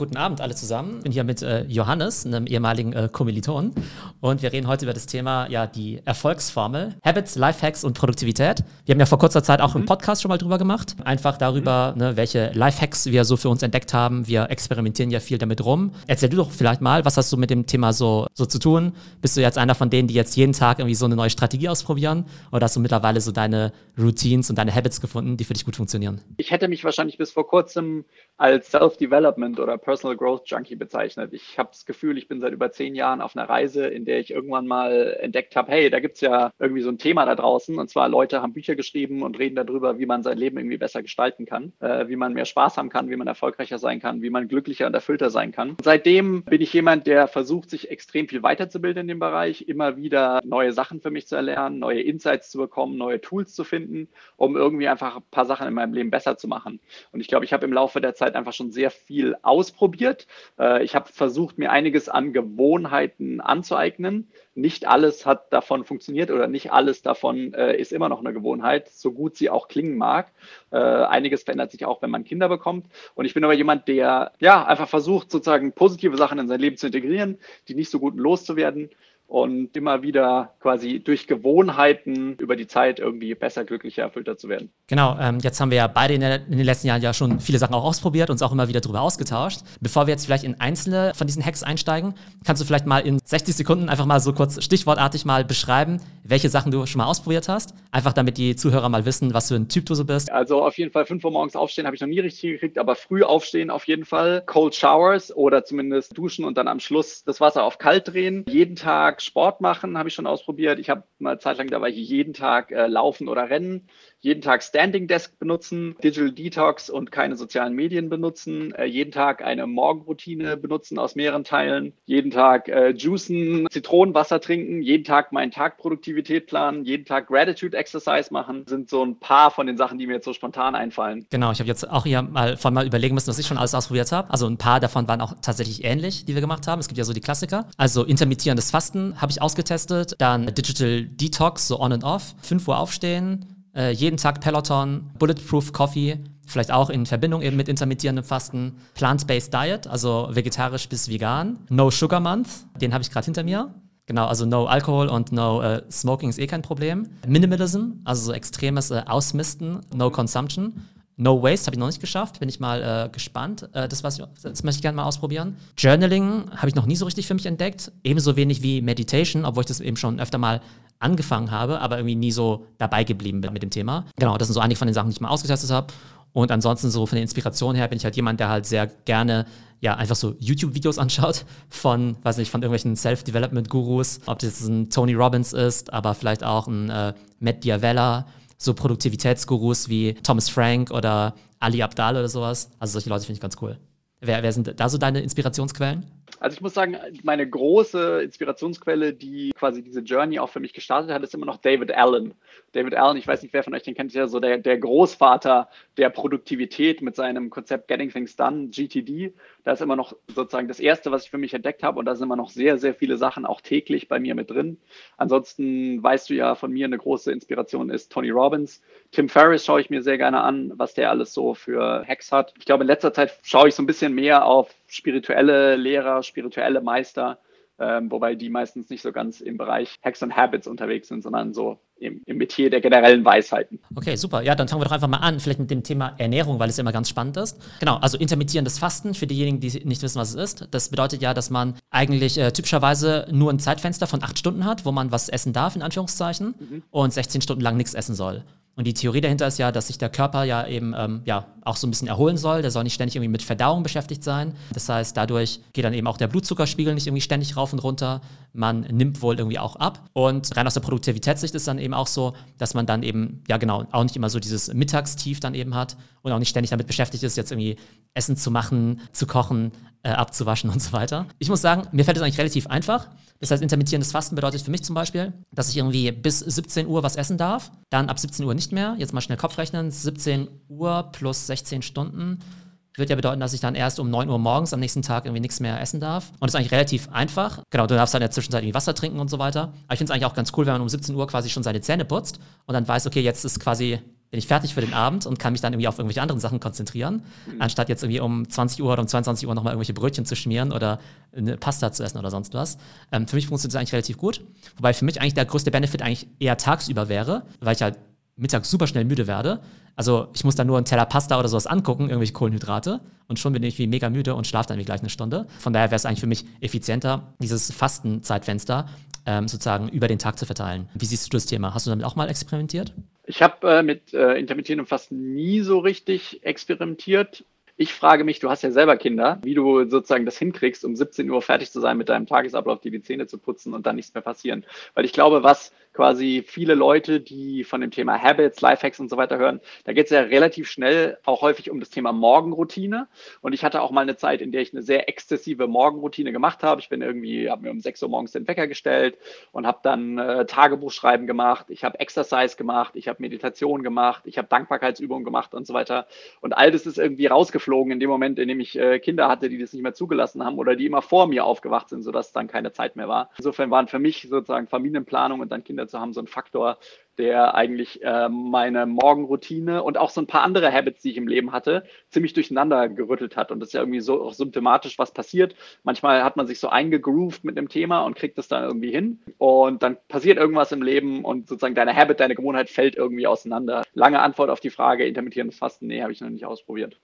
Guten Abend alle zusammen. Ich bin hier mit äh, Johannes, einem ehemaligen äh, Kommiliton. Und wir reden heute über das Thema, ja, die Erfolgsformel. Habits, Lifehacks und Produktivität. Wir haben ja vor kurzer Zeit auch mhm. einen Podcast schon mal drüber gemacht. Einfach darüber, mhm. ne, welche Lifehacks wir so für uns entdeckt haben. Wir experimentieren ja viel damit rum. Erzähl du doch vielleicht mal, was hast du mit dem Thema so, so zu tun? Bist du jetzt einer von denen, die jetzt jeden Tag irgendwie so eine neue Strategie ausprobieren? Oder hast du mittlerweile so deine Routines und deine Habits gefunden, die für dich gut funktionieren? Ich hätte mich wahrscheinlich bis vor kurzem als Self-Development oder Personal Growth Junkie bezeichnet. Ich habe das Gefühl, ich bin seit über zehn Jahren auf einer Reise, in der ich irgendwann mal entdeckt habe, hey, da gibt es ja irgendwie so ein Thema da draußen. Und zwar Leute haben Bücher geschrieben und reden darüber, wie man sein Leben irgendwie besser gestalten kann, äh, wie man mehr Spaß haben kann, wie man erfolgreicher sein kann, wie man glücklicher und erfüllter sein kann. Und seitdem bin ich jemand, der versucht, sich extrem viel weiterzubilden in dem Bereich, immer wieder neue Sachen für mich zu erlernen, neue Insights zu bekommen, neue Tools zu finden, um irgendwie einfach ein paar Sachen in meinem Leben besser zu machen. Und ich glaube, ich habe im Laufe der Zeit einfach schon sehr viel ausprobiert, äh, ich habe versucht, mir einiges an Gewohnheiten anzueignen. Nicht alles hat davon funktioniert oder nicht alles davon äh, ist immer noch eine Gewohnheit, so gut sie auch klingen mag. Äh, einiges verändert sich auch, wenn man Kinder bekommt. Und ich bin aber jemand, der ja einfach versucht, sozusagen positive Sachen in sein Leben zu integrieren, die nicht so gut loszuwerden und immer wieder quasi durch Gewohnheiten über die Zeit irgendwie besser, glücklicher, erfüllter zu werden. Genau, ähm, jetzt haben wir ja beide in, der, in, den letzten Jahren ja schon viele Sachen auch ausprobiert, uns auch immer wieder darüber ausgetauscht. Bevor wir jetzt vielleicht in einzelne von diesen Hacks einsteigen, kannst du vielleicht mal in 60 Sekunden einfach mal so kurz stichwortartig mal beschreiben, welche Sachen du schon mal ausprobiert hast. Einfach damit die Zuhörer mal wissen, was für ein Typ du so bist. Also auf jeden Fall 5 Uhr morgens aufstehen habe ich noch nie richtig gekriegt, aber früh aufstehen auf jeden Fall. Cold Showers oder zumindest duschen und dann am Schluss das Wasser auf kalt drehen. Jeden Tag Sport machen, habe ich schon ausprobiert. Ich habe mal zeitlang dabei jeden Tag äh, laufen oder rennen jeden Tag Standing Desk benutzen, Digital Detox und keine sozialen Medien benutzen, äh, jeden Tag eine Morgenroutine benutzen aus mehreren Teilen, jeden Tag äh, juicen, Zitronenwasser trinken, jeden Tag meinen Tag Produktivität planen, jeden Tag Gratitude Exercise machen, sind so ein paar von den Sachen, die mir jetzt so spontan einfallen. Genau, ich habe jetzt auch hier mal von mal überlegen müssen, was ich schon alles ausprobiert habe. Also ein paar davon waren auch tatsächlich ähnlich, die wir gemacht haben. Es gibt ja so die Klassiker. Also intermittierendes Fasten habe ich ausgetestet, dann Digital Detox, so on and off, 5 Uhr aufstehen, äh, jeden Tag Peloton, Bulletproof Coffee, vielleicht auch in Verbindung eben mit intermittierendem Fasten, Plant-Based Diet, also vegetarisch bis vegan, No Sugar Month, den habe ich gerade hinter mir. Genau, also No Alkohol und No äh, Smoking ist eh kein Problem. Minimalism, also so extremes äh, Ausmisten, No Consumption. No Waste habe ich noch nicht geschafft, bin ich mal äh, gespannt. Äh, das, was, das möchte ich gerne mal ausprobieren. Journaling habe ich noch nie so richtig für mich entdeckt. Ebenso wenig wie Meditation, obwohl ich das eben schon öfter mal angefangen habe, aber irgendwie nie so dabei geblieben bin mit dem Thema. Genau, das sind so einige von den Sachen, die ich mal ausgetestet habe. Und ansonsten so von der Inspiration her bin ich halt jemand, der halt sehr gerne ja einfach so YouTube-Videos anschaut von, weiß nicht, von irgendwelchen Self-Development-Gurus, ob das ein Tony Robbins ist, aber vielleicht auch ein äh, Matt Diavella, so Produktivitätsgurus wie Thomas Frank oder Ali Abdal oder sowas. Also solche Leute finde ich ganz cool. Wer, wer sind da so deine Inspirationsquellen? Also ich muss sagen, meine große Inspirationsquelle, die quasi diese Journey auch für mich gestartet hat, ist immer noch David Allen. David Allen, ich weiß nicht, wer von euch den kennt, ist ja so der, der Großvater der Produktivität mit seinem Konzept Getting Things Done, GTD. Da ist immer noch sozusagen das Erste, was ich für mich entdeckt habe und da sind immer noch sehr, sehr viele Sachen auch täglich bei mir mit drin. Ansonsten weißt du ja von mir, eine große Inspiration ist Tony Robbins. Tim Ferriss schaue ich mir sehr gerne an, was der alles so für Hacks hat. Ich glaube, in letzter Zeit schaue ich so ein bisschen mehr auf spirituelle Lehrer, spirituelle Meister, ähm, wobei die meistens nicht so ganz im Bereich Hacks und Habits unterwegs sind, sondern so im, im Metier der generellen Weisheiten. Okay, super. Ja, dann fangen wir doch einfach mal an, vielleicht mit dem Thema Ernährung, weil es immer ganz spannend ist. Genau, also intermittierendes Fasten, für diejenigen, die nicht wissen, was es ist. Das bedeutet ja, dass man eigentlich äh, typischerweise nur ein Zeitfenster von acht Stunden hat, wo man was essen darf, in Anführungszeichen, mhm. und 16 Stunden lang nichts essen soll. Und die Theorie dahinter ist ja, dass sich der Körper ja eben ähm, ja, auch so ein bisschen erholen soll. Der soll nicht ständig irgendwie mit Verdauung beschäftigt sein. Das heißt, dadurch geht dann eben auch der Blutzuckerspiegel nicht irgendwie ständig rauf und runter. Man nimmt wohl irgendwie auch ab. Und rein aus der Produktivitätssicht ist dann eben auch so, dass man dann eben, ja genau, auch nicht immer so dieses Mittagstief dann eben hat und auch nicht ständig damit beschäftigt ist, jetzt irgendwie Essen zu machen, zu kochen, äh, abzuwaschen und so weiter. Ich muss sagen, mir fällt es eigentlich relativ einfach. Das heißt, intermittierendes Fasten bedeutet für mich zum Beispiel, dass ich irgendwie bis 17 Uhr was essen darf, dann ab 17 Uhr nicht mehr. Jetzt mal schnell Kopf rechnen. 17 Uhr plus 16 Stunden wird ja bedeuten, dass ich dann erst um 9 Uhr morgens am nächsten Tag irgendwie nichts mehr essen darf. Und das ist eigentlich relativ einfach. Genau, du darfst dann in der Zwischenzeit irgendwie Wasser trinken und so weiter. Aber ich finde es eigentlich auch ganz cool, wenn man um 17 Uhr quasi schon seine Zähne putzt und dann weiß, okay, jetzt ist quasi bin ich fertig für den Abend und kann mich dann irgendwie auf irgendwelche anderen Sachen konzentrieren, mhm. anstatt jetzt irgendwie um 20 Uhr oder um 22 Uhr nochmal irgendwelche Brötchen zu schmieren oder eine Pasta zu essen oder sonst was. Ähm, für mich funktioniert das eigentlich relativ gut. Wobei für mich eigentlich der größte Benefit eigentlich eher tagsüber wäre, weil ich halt mittags super schnell müde werde. Also ich muss dann nur einen Teller Pasta oder sowas angucken, irgendwelche Kohlenhydrate und schon bin ich wie mega müde und schlafe dann wie gleich eine Stunde. Von daher wäre es eigentlich für mich effizienter, dieses Fastenzeitfenster ähm, sozusagen über den Tag zu verteilen. Wie siehst du das Thema? Hast du damit auch mal experimentiert? Ich habe äh, mit äh, intermittierendem Fasten nie so richtig experimentiert. Ich frage mich, du hast ja selber Kinder, wie du sozusagen das hinkriegst, um 17 Uhr fertig zu sein mit deinem Tagesablauf, dir die Zähne zu putzen und dann nichts mehr passieren. Weil ich glaube, was quasi viele Leute, die von dem Thema Habits, Lifehacks und so weiter hören, da geht es ja relativ schnell auch häufig um das Thema Morgenroutine. Und ich hatte auch mal eine Zeit, in der ich eine sehr exzessive Morgenroutine gemacht habe. Ich bin irgendwie, habe mir um 6 Uhr morgens den Wecker gestellt und habe dann äh, Tagebuchschreiben gemacht. Ich habe Exercise gemacht, ich habe Meditation gemacht, ich habe Dankbarkeitsübungen gemacht und so weiter. Und all das ist irgendwie rausgeflogen in dem Moment, in dem ich äh, Kinder hatte, die das nicht mehr zugelassen haben oder die immer vor mir aufgewacht sind, sodass dann keine Zeit mehr war. Insofern waren für mich sozusagen Familienplanung und dann Kinder zu haben, so ein Faktor, der eigentlich äh, meine Morgenroutine und auch so ein paar andere Habits, die ich im Leben hatte, ziemlich durcheinander gerüttelt hat. Und das ist ja irgendwie so auch symptomatisch, was passiert. Manchmal hat man sich so eingegroovt mit einem Thema und kriegt das dann irgendwie hin. Und dann passiert irgendwas im Leben und sozusagen deine Habit, deine Gewohnheit fällt irgendwie auseinander. Lange Antwort auf die Frage, intermittierendes Fasten, nee, habe ich noch nicht ausprobiert.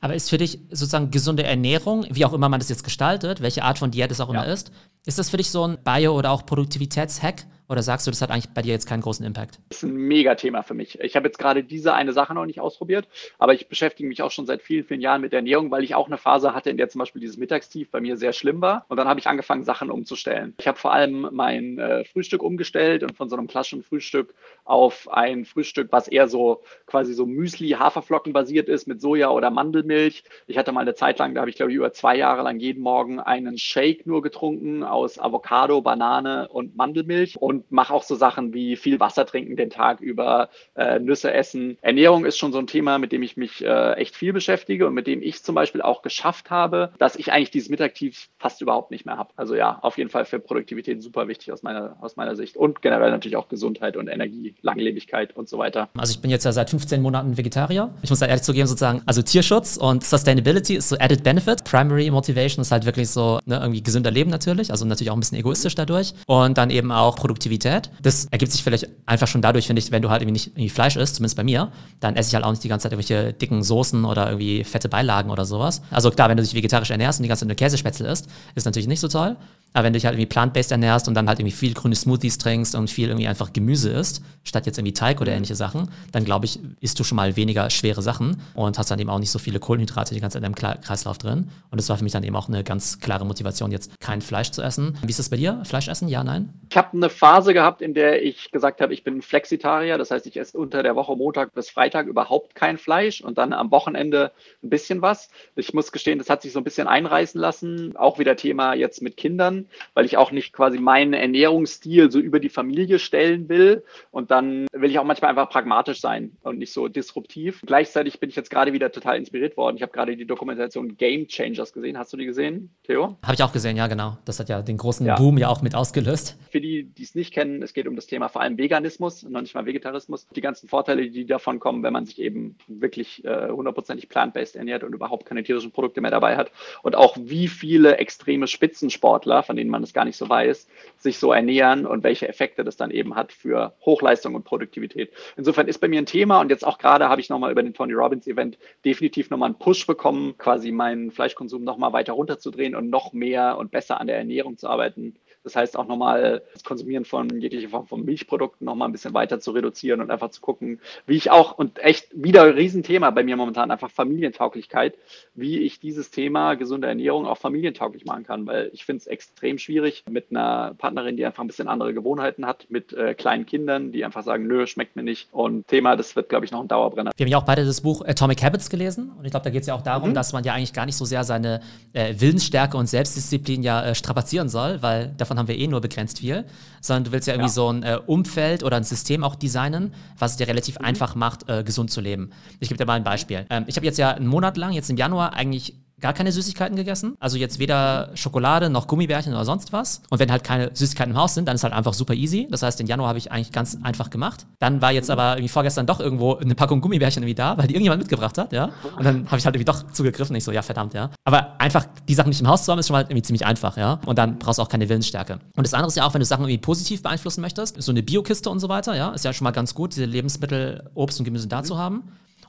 Aber ist für dich sozusagen gesunde Ernährung, wie auch immer man das jetzt gestaltet, welche Art von Diät es auch immer ja. ist, ist das für dich so ein Bio- oder auch Produktivitätshack? Oder sagst du, das hat eigentlich bei dir jetzt keinen großen Impact? Das ist ein Mega-Thema für mich. Ich habe jetzt gerade diese eine Sache noch nicht ausprobiert, aber ich beschäftige mich auch schon seit vielen, vielen Jahren mit der Ernährung, weil ich auch eine Phase hatte, in der zum Beispiel dieses Mittagstief bei mir sehr schlimm war. Und dann habe ich angefangen, Sachen umzustellen. Ich habe vor allem mein äh, Frühstück umgestellt und von so einem klassischen Frühstück auf ein Frühstück, was eher so quasi so Müsli, Haferflocken basiert ist mit Soja oder Mandelmilch. Ich hatte mal eine Zeit lang, da habe ich glaube ich über zwei Jahre lang jeden Morgen einen Shake nur getrunken aus Avocado, Banane und Mandelmilch und mache auch so Sachen wie viel Wasser trinken den Tag über, äh, Nüsse essen. Ernährung ist schon so ein Thema, mit dem ich mich äh, echt viel beschäftige und mit dem ich zum Beispiel auch geschafft habe, dass ich eigentlich dieses Mittagtief fast überhaupt nicht mehr habe. Also ja, auf jeden Fall für Produktivität super wichtig aus meiner, aus meiner Sicht und generell natürlich auch Gesundheit und Energie, Langlebigkeit und so weiter. Also ich bin jetzt ja seit 15 Monaten Vegetarier. Ich muss da ehrlich zugeben, sozusagen, also Tierschutz und Sustainability ist so added benefit. Primary Motivation ist halt wirklich so ne, irgendwie gesünder Leben natürlich, also natürlich auch ein bisschen egoistisch dadurch. Und dann eben auch Produktivität. Das ergibt sich vielleicht einfach schon dadurch, finde ich, wenn du halt irgendwie nicht irgendwie Fleisch isst, zumindest bei mir, dann esse ich halt auch nicht die ganze Zeit irgendwelche dicken Soßen oder irgendwie fette Beilagen oder sowas. Also klar, wenn du dich vegetarisch ernährst und die ganze Zeit eine Käsespätzle isst, ist natürlich nicht so toll. Aber wenn du dich halt irgendwie plant-based ernährst und dann halt irgendwie viel grüne Smoothies trinkst und viel irgendwie einfach Gemüse isst, statt jetzt irgendwie Teig oder ähnliche Sachen, dann glaube ich, isst du schon mal weniger schwere Sachen und hast dann eben auch nicht so viele Kohlenhydrate die ganze Zeit in deinem Kreislauf drin. Und das war für mich dann eben auch eine ganz klare Motivation, jetzt kein Fleisch zu essen. Wie ist das bei dir? Fleisch essen? Ja, nein? Ich habe eine Phase gehabt, in der ich gesagt habe, ich bin Flexitarier. Das heißt, ich esse unter der Woche Montag bis Freitag überhaupt kein Fleisch und dann am Wochenende ein bisschen was. Ich muss gestehen, das hat sich so ein bisschen einreißen lassen. Auch wieder Thema jetzt mit Kindern, weil ich auch nicht quasi meinen Ernährungsstil so über die Familie stellen will. Und dann will ich auch manchmal einfach pragmatisch sein und nicht so disruptiv. Gleichzeitig bin ich jetzt gerade wieder total inspiriert worden. Ich habe gerade die Dokumentation Game Changers gesehen. Hast du die gesehen, Theo? Habe ich auch gesehen, ja, genau. Das hat ja den großen ja. Boom ja auch mit ausgelöst. Für die, die es nicht kennen, es geht um das Thema vor allem Veganismus, noch nicht mal Vegetarismus. Die ganzen Vorteile, die davon kommen, wenn man sich eben wirklich äh, hundertprozentig plant-based ernährt und überhaupt keine tierischen Produkte mehr dabei hat. Und auch wie viele extreme Spitzensportler, von denen man es gar nicht so weiß, sich so ernähren und welche Effekte das dann eben hat für Hochleistung und Produktivität. Insofern ist bei mir ein Thema und jetzt auch gerade habe ich nochmal über den Tony Robbins Event definitiv nochmal einen Push bekommen, quasi meinen Fleischkonsum nochmal weiter runterzudrehen und noch mehr und besser an der Ernährung zu arbeiten. Das heißt auch nochmal das Konsumieren von jeglicher Form von Milchprodukten nochmal ein bisschen weiter zu reduzieren und einfach zu gucken, wie ich auch, und echt wieder ein Riesenthema bei mir momentan, einfach Familientauglichkeit, wie ich dieses Thema gesunde Ernährung auch familientauglich machen kann, weil ich finde es extrem schwierig mit einer Partnerin, die einfach ein bisschen andere Gewohnheiten hat, mit äh, kleinen Kindern, die einfach sagen, nö, schmeckt mir nicht. Und Thema, das wird, glaube ich, noch ein Dauerbrenner. Wir haben ja auch beide das Buch Atomic Habits gelesen und ich glaube, da geht es ja auch darum, mhm. dass man ja eigentlich gar nicht so sehr seine äh, Willensstärke und Selbstdisziplin ja äh, strapazieren soll, weil davon davon haben wir eh nur begrenzt viel, sondern du willst ja irgendwie ja. so ein äh, Umfeld oder ein System auch designen, was es dir relativ mhm. einfach macht, äh, gesund zu leben. Ich gebe dir mal ein Beispiel. Ähm, ich habe jetzt ja einen Monat lang, jetzt im Januar, eigentlich gar keine Süßigkeiten gegessen. Also jetzt weder Schokolade noch Gummibärchen oder sonst was. Und wenn halt keine Süßigkeiten im Haus sind, dann ist halt einfach super easy. Das heißt, den Januar habe ich eigentlich ganz einfach gemacht. Dann war jetzt aber irgendwie vorgestern doch irgendwo eine Packung Gummibärchen irgendwie da, weil die irgendjemand mitgebracht hat, ja. Und dann habe ich halt irgendwie doch zugegriffen. Ich so, ja, verdammt, ja. Aber einfach die Sachen nicht im Haus zu haben, ist schon mal irgendwie ziemlich einfach, ja. Und dann brauchst du auch keine Willensstärke. Und das andere ist ja auch, wenn du Sachen irgendwie positiv beeinflussen möchtest, so eine Biokiste und so weiter, ja, ist ja schon mal ganz gut, diese Lebensmittel, Obst und Gemüse da zu haben.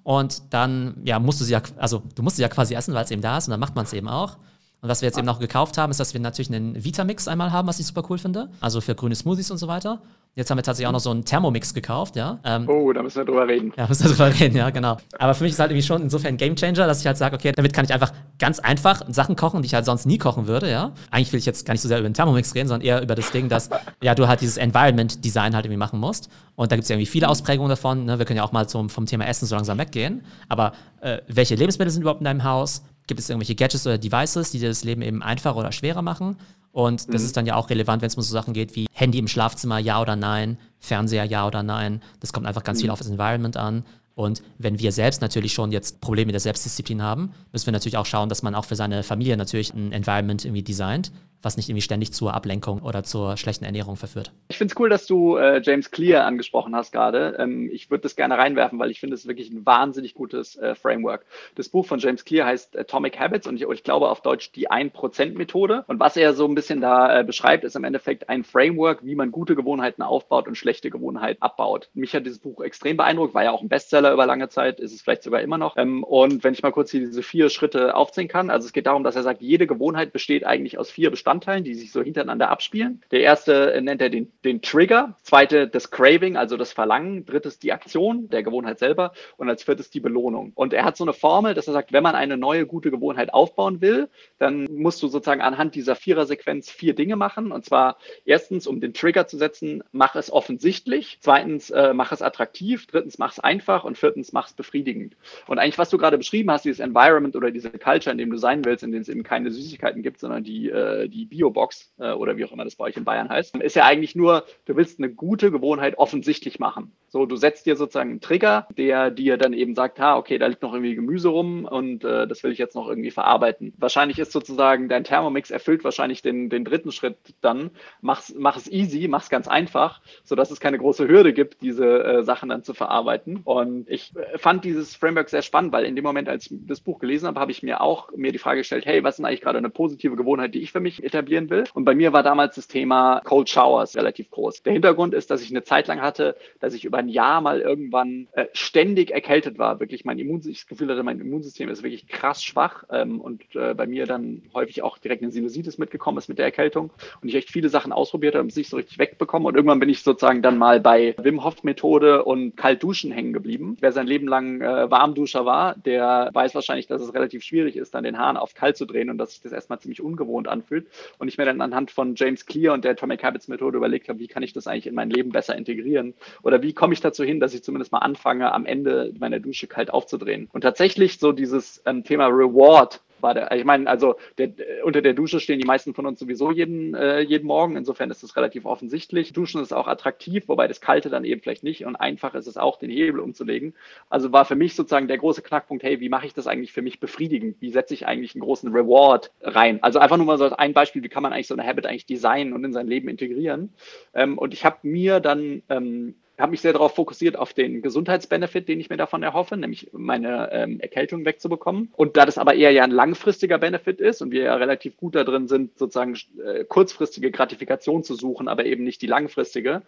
Und dann, ja, musst du sie ja, also du musst sie ja quasi essen, weil es eben da ist und dann macht man es eben auch. Und was wir jetzt eben noch gekauft haben, ist, dass wir natürlich einen Vitamix einmal haben, was ich super cool finde. Also für grüne Smoothies und so weiter. Jetzt haben wir tatsächlich auch noch so einen Thermomix gekauft, ja. Ähm, oh, da müssen wir drüber reden. Ja, müssen wir drüber reden, ja, genau. Aber für mich ist halt irgendwie schon insofern ein Gamechanger, dass ich halt sage, okay, damit kann ich einfach ganz einfach Sachen kochen, die ich halt sonst nie kochen würde, ja. Eigentlich will ich jetzt gar nicht so sehr über den Thermomix reden, sondern eher über das Ding, dass ja du halt dieses Environment-Design halt irgendwie machen musst. Und da gibt es ja irgendwie viele Ausprägungen davon. Ne? Wir können ja auch mal zum, vom Thema Essen so langsam weggehen. Aber äh, welche Lebensmittel sind überhaupt in deinem Haus? Gibt es irgendwelche Gadgets oder Devices, die dir das Leben eben einfacher oder schwerer machen? Und das mhm. ist dann ja auch relevant, wenn es um so Sachen geht wie Handy im Schlafzimmer, ja oder nein, Fernseher, ja oder nein. Das kommt einfach ganz mhm. viel auf das Environment an. Und wenn wir selbst natürlich schon jetzt Probleme der Selbstdisziplin haben, müssen wir natürlich auch schauen, dass man auch für seine Familie natürlich ein Environment irgendwie designt, was nicht irgendwie ständig zur Ablenkung oder zur schlechten Ernährung verführt. Ich finde es cool, dass du äh, James Clear angesprochen hast gerade. Ähm, ich würde das gerne reinwerfen, weil ich finde es wirklich ein wahnsinnig gutes äh, Framework. Das Buch von James Clear heißt Atomic Habits und ich, ich glaube auf Deutsch die 1%-Methode. Und was er so ein bisschen da äh, beschreibt, ist im Endeffekt ein Framework, wie man gute Gewohnheiten aufbaut und schlechte Gewohnheiten abbaut. Mich hat dieses Buch extrem beeindruckt, war ja auch ein Bestseller über lange Zeit, ist es vielleicht sogar immer noch. Ähm, und wenn ich mal kurz hier diese vier Schritte aufzählen kann, also es geht darum, dass er sagt, jede Gewohnheit besteht eigentlich aus vier Bestandteilen. Bestandteilen, die sich so hintereinander abspielen. Der erste nennt er den, den Trigger, zweite das Craving, also das Verlangen, drittes die Aktion, der Gewohnheit selber und als viertes die Belohnung. Und er hat so eine Formel, dass er sagt, wenn man eine neue gute Gewohnheit aufbauen will, dann musst du sozusagen anhand dieser Vierer-Sequenz vier Dinge machen. Und zwar erstens, um den Trigger zu setzen, mach es offensichtlich. Zweitens, äh, mach es attraktiv. Drittens, mach es einfach. Und viertens, mach es befriedigend. Und eigentlich, was du gerade beschrieben hast, dieses Environment oder diese Culture, in dem du sein willst, in dem es eben keine Süßigkeiten gibt, sondern die, äh, die Biobox äh, oder wie auch immer das bei euch in Bayern heißt, ist ja eigentlich nur, du willst eine gute Gewohnheit offensichtlich machen. So, du setzt dir sozusagen einen Trigger, der dir dann eben sagt, ha, okay, da liegt noch irgendwie Gemüse rum und äh, das will ich jetzt noch irgendwie verarbeiten. Wahrscheinlich ist sozusagen dein Thermomix erfüllt wahrscheinlich den, den dritten Schritt dann. Mach's, mach es easy, mach es ganz einfach, sodass es keine große Hürde gibt, diese äh, Sachen dann zu verarbeiten. Und ich äh, fand dieses Framework sehr spannend, weil in dem Moment, als ich das Buch gelesen habe, habe ich mir auch mir die Frage gestellt, hey, was ist eigentlich gerade eine positive Gewohnheit, die ich für mich? Etablieren will. Und bei mir war damals das Thema Cold Showers relativ groß. Der Hintergrund ist, dass ich eine Zeit lang hatte, dass ich über ein Jahr mal irgendwann äh, ständig erkältet war. Wirklich mein Immunsystem, das Gefühl hatte, mein Immunsystem ist wirklich krass schwach ähm, und äh, bei mir dann häufig auch direkt eine Sinusitis mitgekommen ist mit der Erkältung und ich echt viele Sachen ausprobiert habe und es nicht so richtig wegbekommen. Und irgendwann bin ich sozusagen dann mal bei Wim Hof Methode und Kaltduschen hängen geblieben. Wer sein Leben lang äh, Warmduscher war, der weiß wahrscheinlich, dass es relativ schwierig ist, dann den Hahn auf kalt zu drehen und dass sich das erstmal ziemlich ungewohnt anfühlt. Und ich mir dann anhand von James Clear und der Atomic Habits Methode überlegt habe, wie kann ich das eigentlich in mein Leben besser integrieren? Oder wie komme ich dazu hin, dass ich zumindest mal anfange, am Ende meiner Dusche kalt aufzudrehen? Und tatsächlich so dieses ähm, Thema Reward war der, ich meine, also der, unter der Dusche stehen die meisten von uns sowieso jeden, äh, jeden Morgen. Insofern ist es relativ offensichtlich. Duschen ist auch attraktiv, wobei das Kalte dann eben vielleicht nicht. Und einfach ist es auch, den Hebel umzulegen. Also war für mich sozusagen der große Knackpunkt, hey, wie mache ich das eigentlich für mich befriedigend? Wie setze ich eigentlich einen großen Reward rein? Also einfach nur mal so ein Beispiel, wie kann man eigentlich so eine Habit eigentlich designen und in sein Leben integrieren? Ähm, und ich habe mir dann ähm, habe mich sehr darauf fokussiert, auf den Gesundheitsbenefit, den ich mir davon erhoffe, nämlich meine ähm, Erkältung wegzubekommen. Und da das aber eher ja ein langfristiger Benefit ist und wir ja relativ gut da drin sind, sozusagen äh, kurzfristige Gratifikation zu suchen, aber eben nicht die langfristige,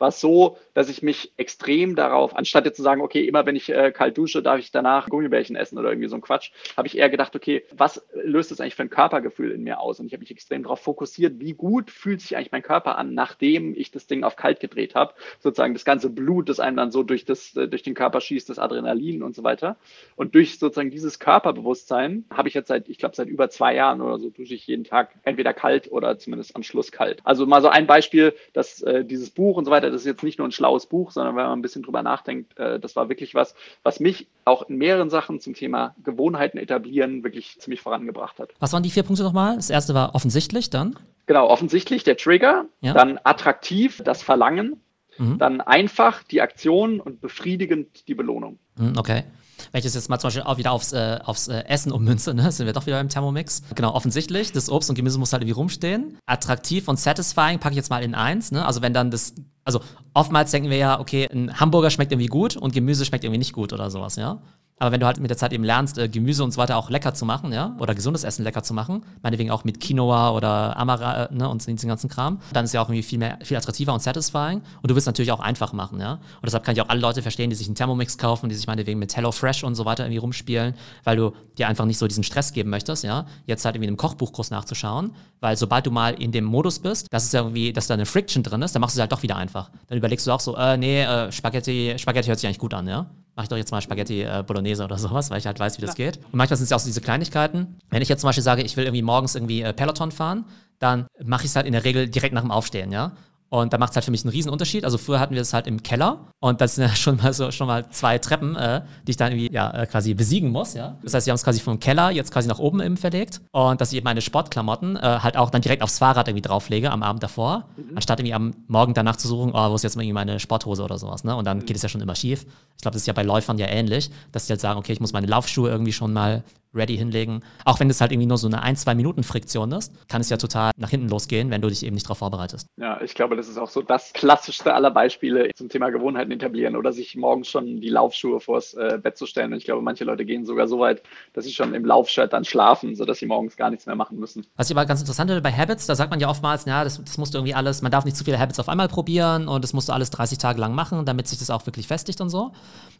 war es so, dass ich mich extrem darauf, anstatt jetzt zu sagen, okay, immer wenn ich äh, kalt dusche, darf ich danach Gummibärchen essen oder irgendwie so ein Quatsch, habe ich eher gedacht, okay, was löst das eigentlich für ein Körpergefühl in mir aus? Und ich habe mich extrem darauf fokussiert, wie gut fühlt sich eigentlich mein Körper an, nachdem ich das Ding auf kalt gedreht habe. Sozusagen das ganze Blut, das einem dann so durch, das, äh, durch den Körper schießt, das Adrenalin und so weiter. Und durch sozusagen dieses Körperbewusstsein habe ich jetzt seit, ich glaube, seit über zwei Jahren oder so dusche ich jeden Tag entweder kalt oder zumindest am Schluss kalt. Also mal so ein Beispiel, dass äh, dieses Buch und so weiter, das ist jetzt nicht nur ein schlaues Buch, sondern wenn man ein bisschen drüber nachdenkt, äh, das war wirklich was, was mich auch in mehreren Sachen zum Thema Gewohnheiten etablieren wirklich ziemlich vorangebracht hat. Was waren die vier Punkte nochmal? Das erste war offensichtlich, dann? Genau, offensichtlich der Trigger, ja. dann attraktiv das Verlangen, mhm. dann einfach die Aktion und befriedigend die Belohnung. Mhm, okay. Wenn ich das jetzt mal zum Beispiel auch wieder aufs, äh, aufs äh, Essen ummünze, ne, sind wir doch wieder beim Thermomix. Genau, offensichtlich, das Obst und Gemüse muss halt irgendwie rumstehen. Attraktiv und satisfying packe ich jetzt mal in eins. Ne? Also wenn dann das, also oftmals denken wir ja, okay, ein Hamburger schmeckt irgendwie gut und Gemüse schmeckt irgendwie nicht gut oder sowas, ja. Aber wenn du halt mit der Zeit eben lernst, äh, Gemüse und so weiter auch lecker zu machen, ja, oder gesundes Essen lecker zu machen, meinetwegen auch mit Quinoa oder Amara, äh, ne, und diesen ganzen Kram, dann ist ja auch irgendwie viel mehr, viel attraktiver und satisfying. Und du willst natürlich auch einfach machen, ja. Und deshalb kann ich auch alle Leute verstehen, die sich einen Thermomix kaufen, die sich meinetwegen mit Hello Fresh und so weiter irgendwie rumspielen, weil du dir einfach nicht so diesen Stress geben möchtest, ja. Jetzt halt irgendwie in einem Kochbuchkurs nachzuschauen, weil sobald du mal in dem Modus bist, dass es ja irgendwie, dass da eine Friction drin ist, dann machst du es halt doch wieder einfach. Dann überlegst du auch so, äh, nee, äh, Spaghetti, Spaghetti hört sich eigentlich gut an, ja mache ich doch jetzt mal Spaghetti äh, Bolognese oder sowas, weil ich halt weiß, wie das ja. geht. Und manchmal sind es ja auch so diese Kleinigkeiten. Wenn ich jetzt zum Beispiel sage, ich will irgendwie morgens irgendwie äh, Peloton fahren, dann mache ich es halt in der Regel direkt nach dem Aufstehen, ja. Und da macht es halt für mich einen riesen Unterschied. Also früher hatten wir es halt im Keller und das sind ja schon mal so schon mal zwei Treppen, äh, die ich dann irgendwie ja äh, quasi besiegen muss, ja. Das heißt, wir haben es quasi vom Keller jetzt quasi nach oben eben verlegt und dass ich eben meine Sportklamotten äh, halt auch dann direkt aufs Fahrrad irgendwie drauflege am Abend davor, mhm. anstatt irgendwie am Morgen danach zu suchen, oh, wo ist jetzt irgendwie meine Sporthose oder sowas, ne? Und dann mhm. geht es ja schon immer schief. Ich glaube, das ist ja bei Läufern ja ähnlich, dass sie halt sagen, okay, ich muss meine Laufschuhe irgendwie schon mal ready hinlegen. Auch wenn es halt irgendwie nur so eine ein, zwei Minuten Friktion ist, kann es ja total nach hinten losgehen, wenn du dich eben nicht darauf vorbereitest. Ja, ich glaube, das ist auch so das klassischste aller Beispiele zum Thema Gewohnheiten etablieren oder sich morgens schon die Laufschuhe vors äh, Bett zu stellen. Und ich glaube, manche Leute gehen sogar so weit, dass sie schon im Laufshirt dann schlafen, sodass sie morgens gar nichts mehr machen müssen. Was ich aber ganz interessant finde bei Habits, da sagt man ja oftmals, ja, das, das musst du irgendwie alles, man darf nicht zu viele Habits auf einmal probieren und das musst du alles 30 Tage lang machen, damit sich das auch wirklich festigt und so.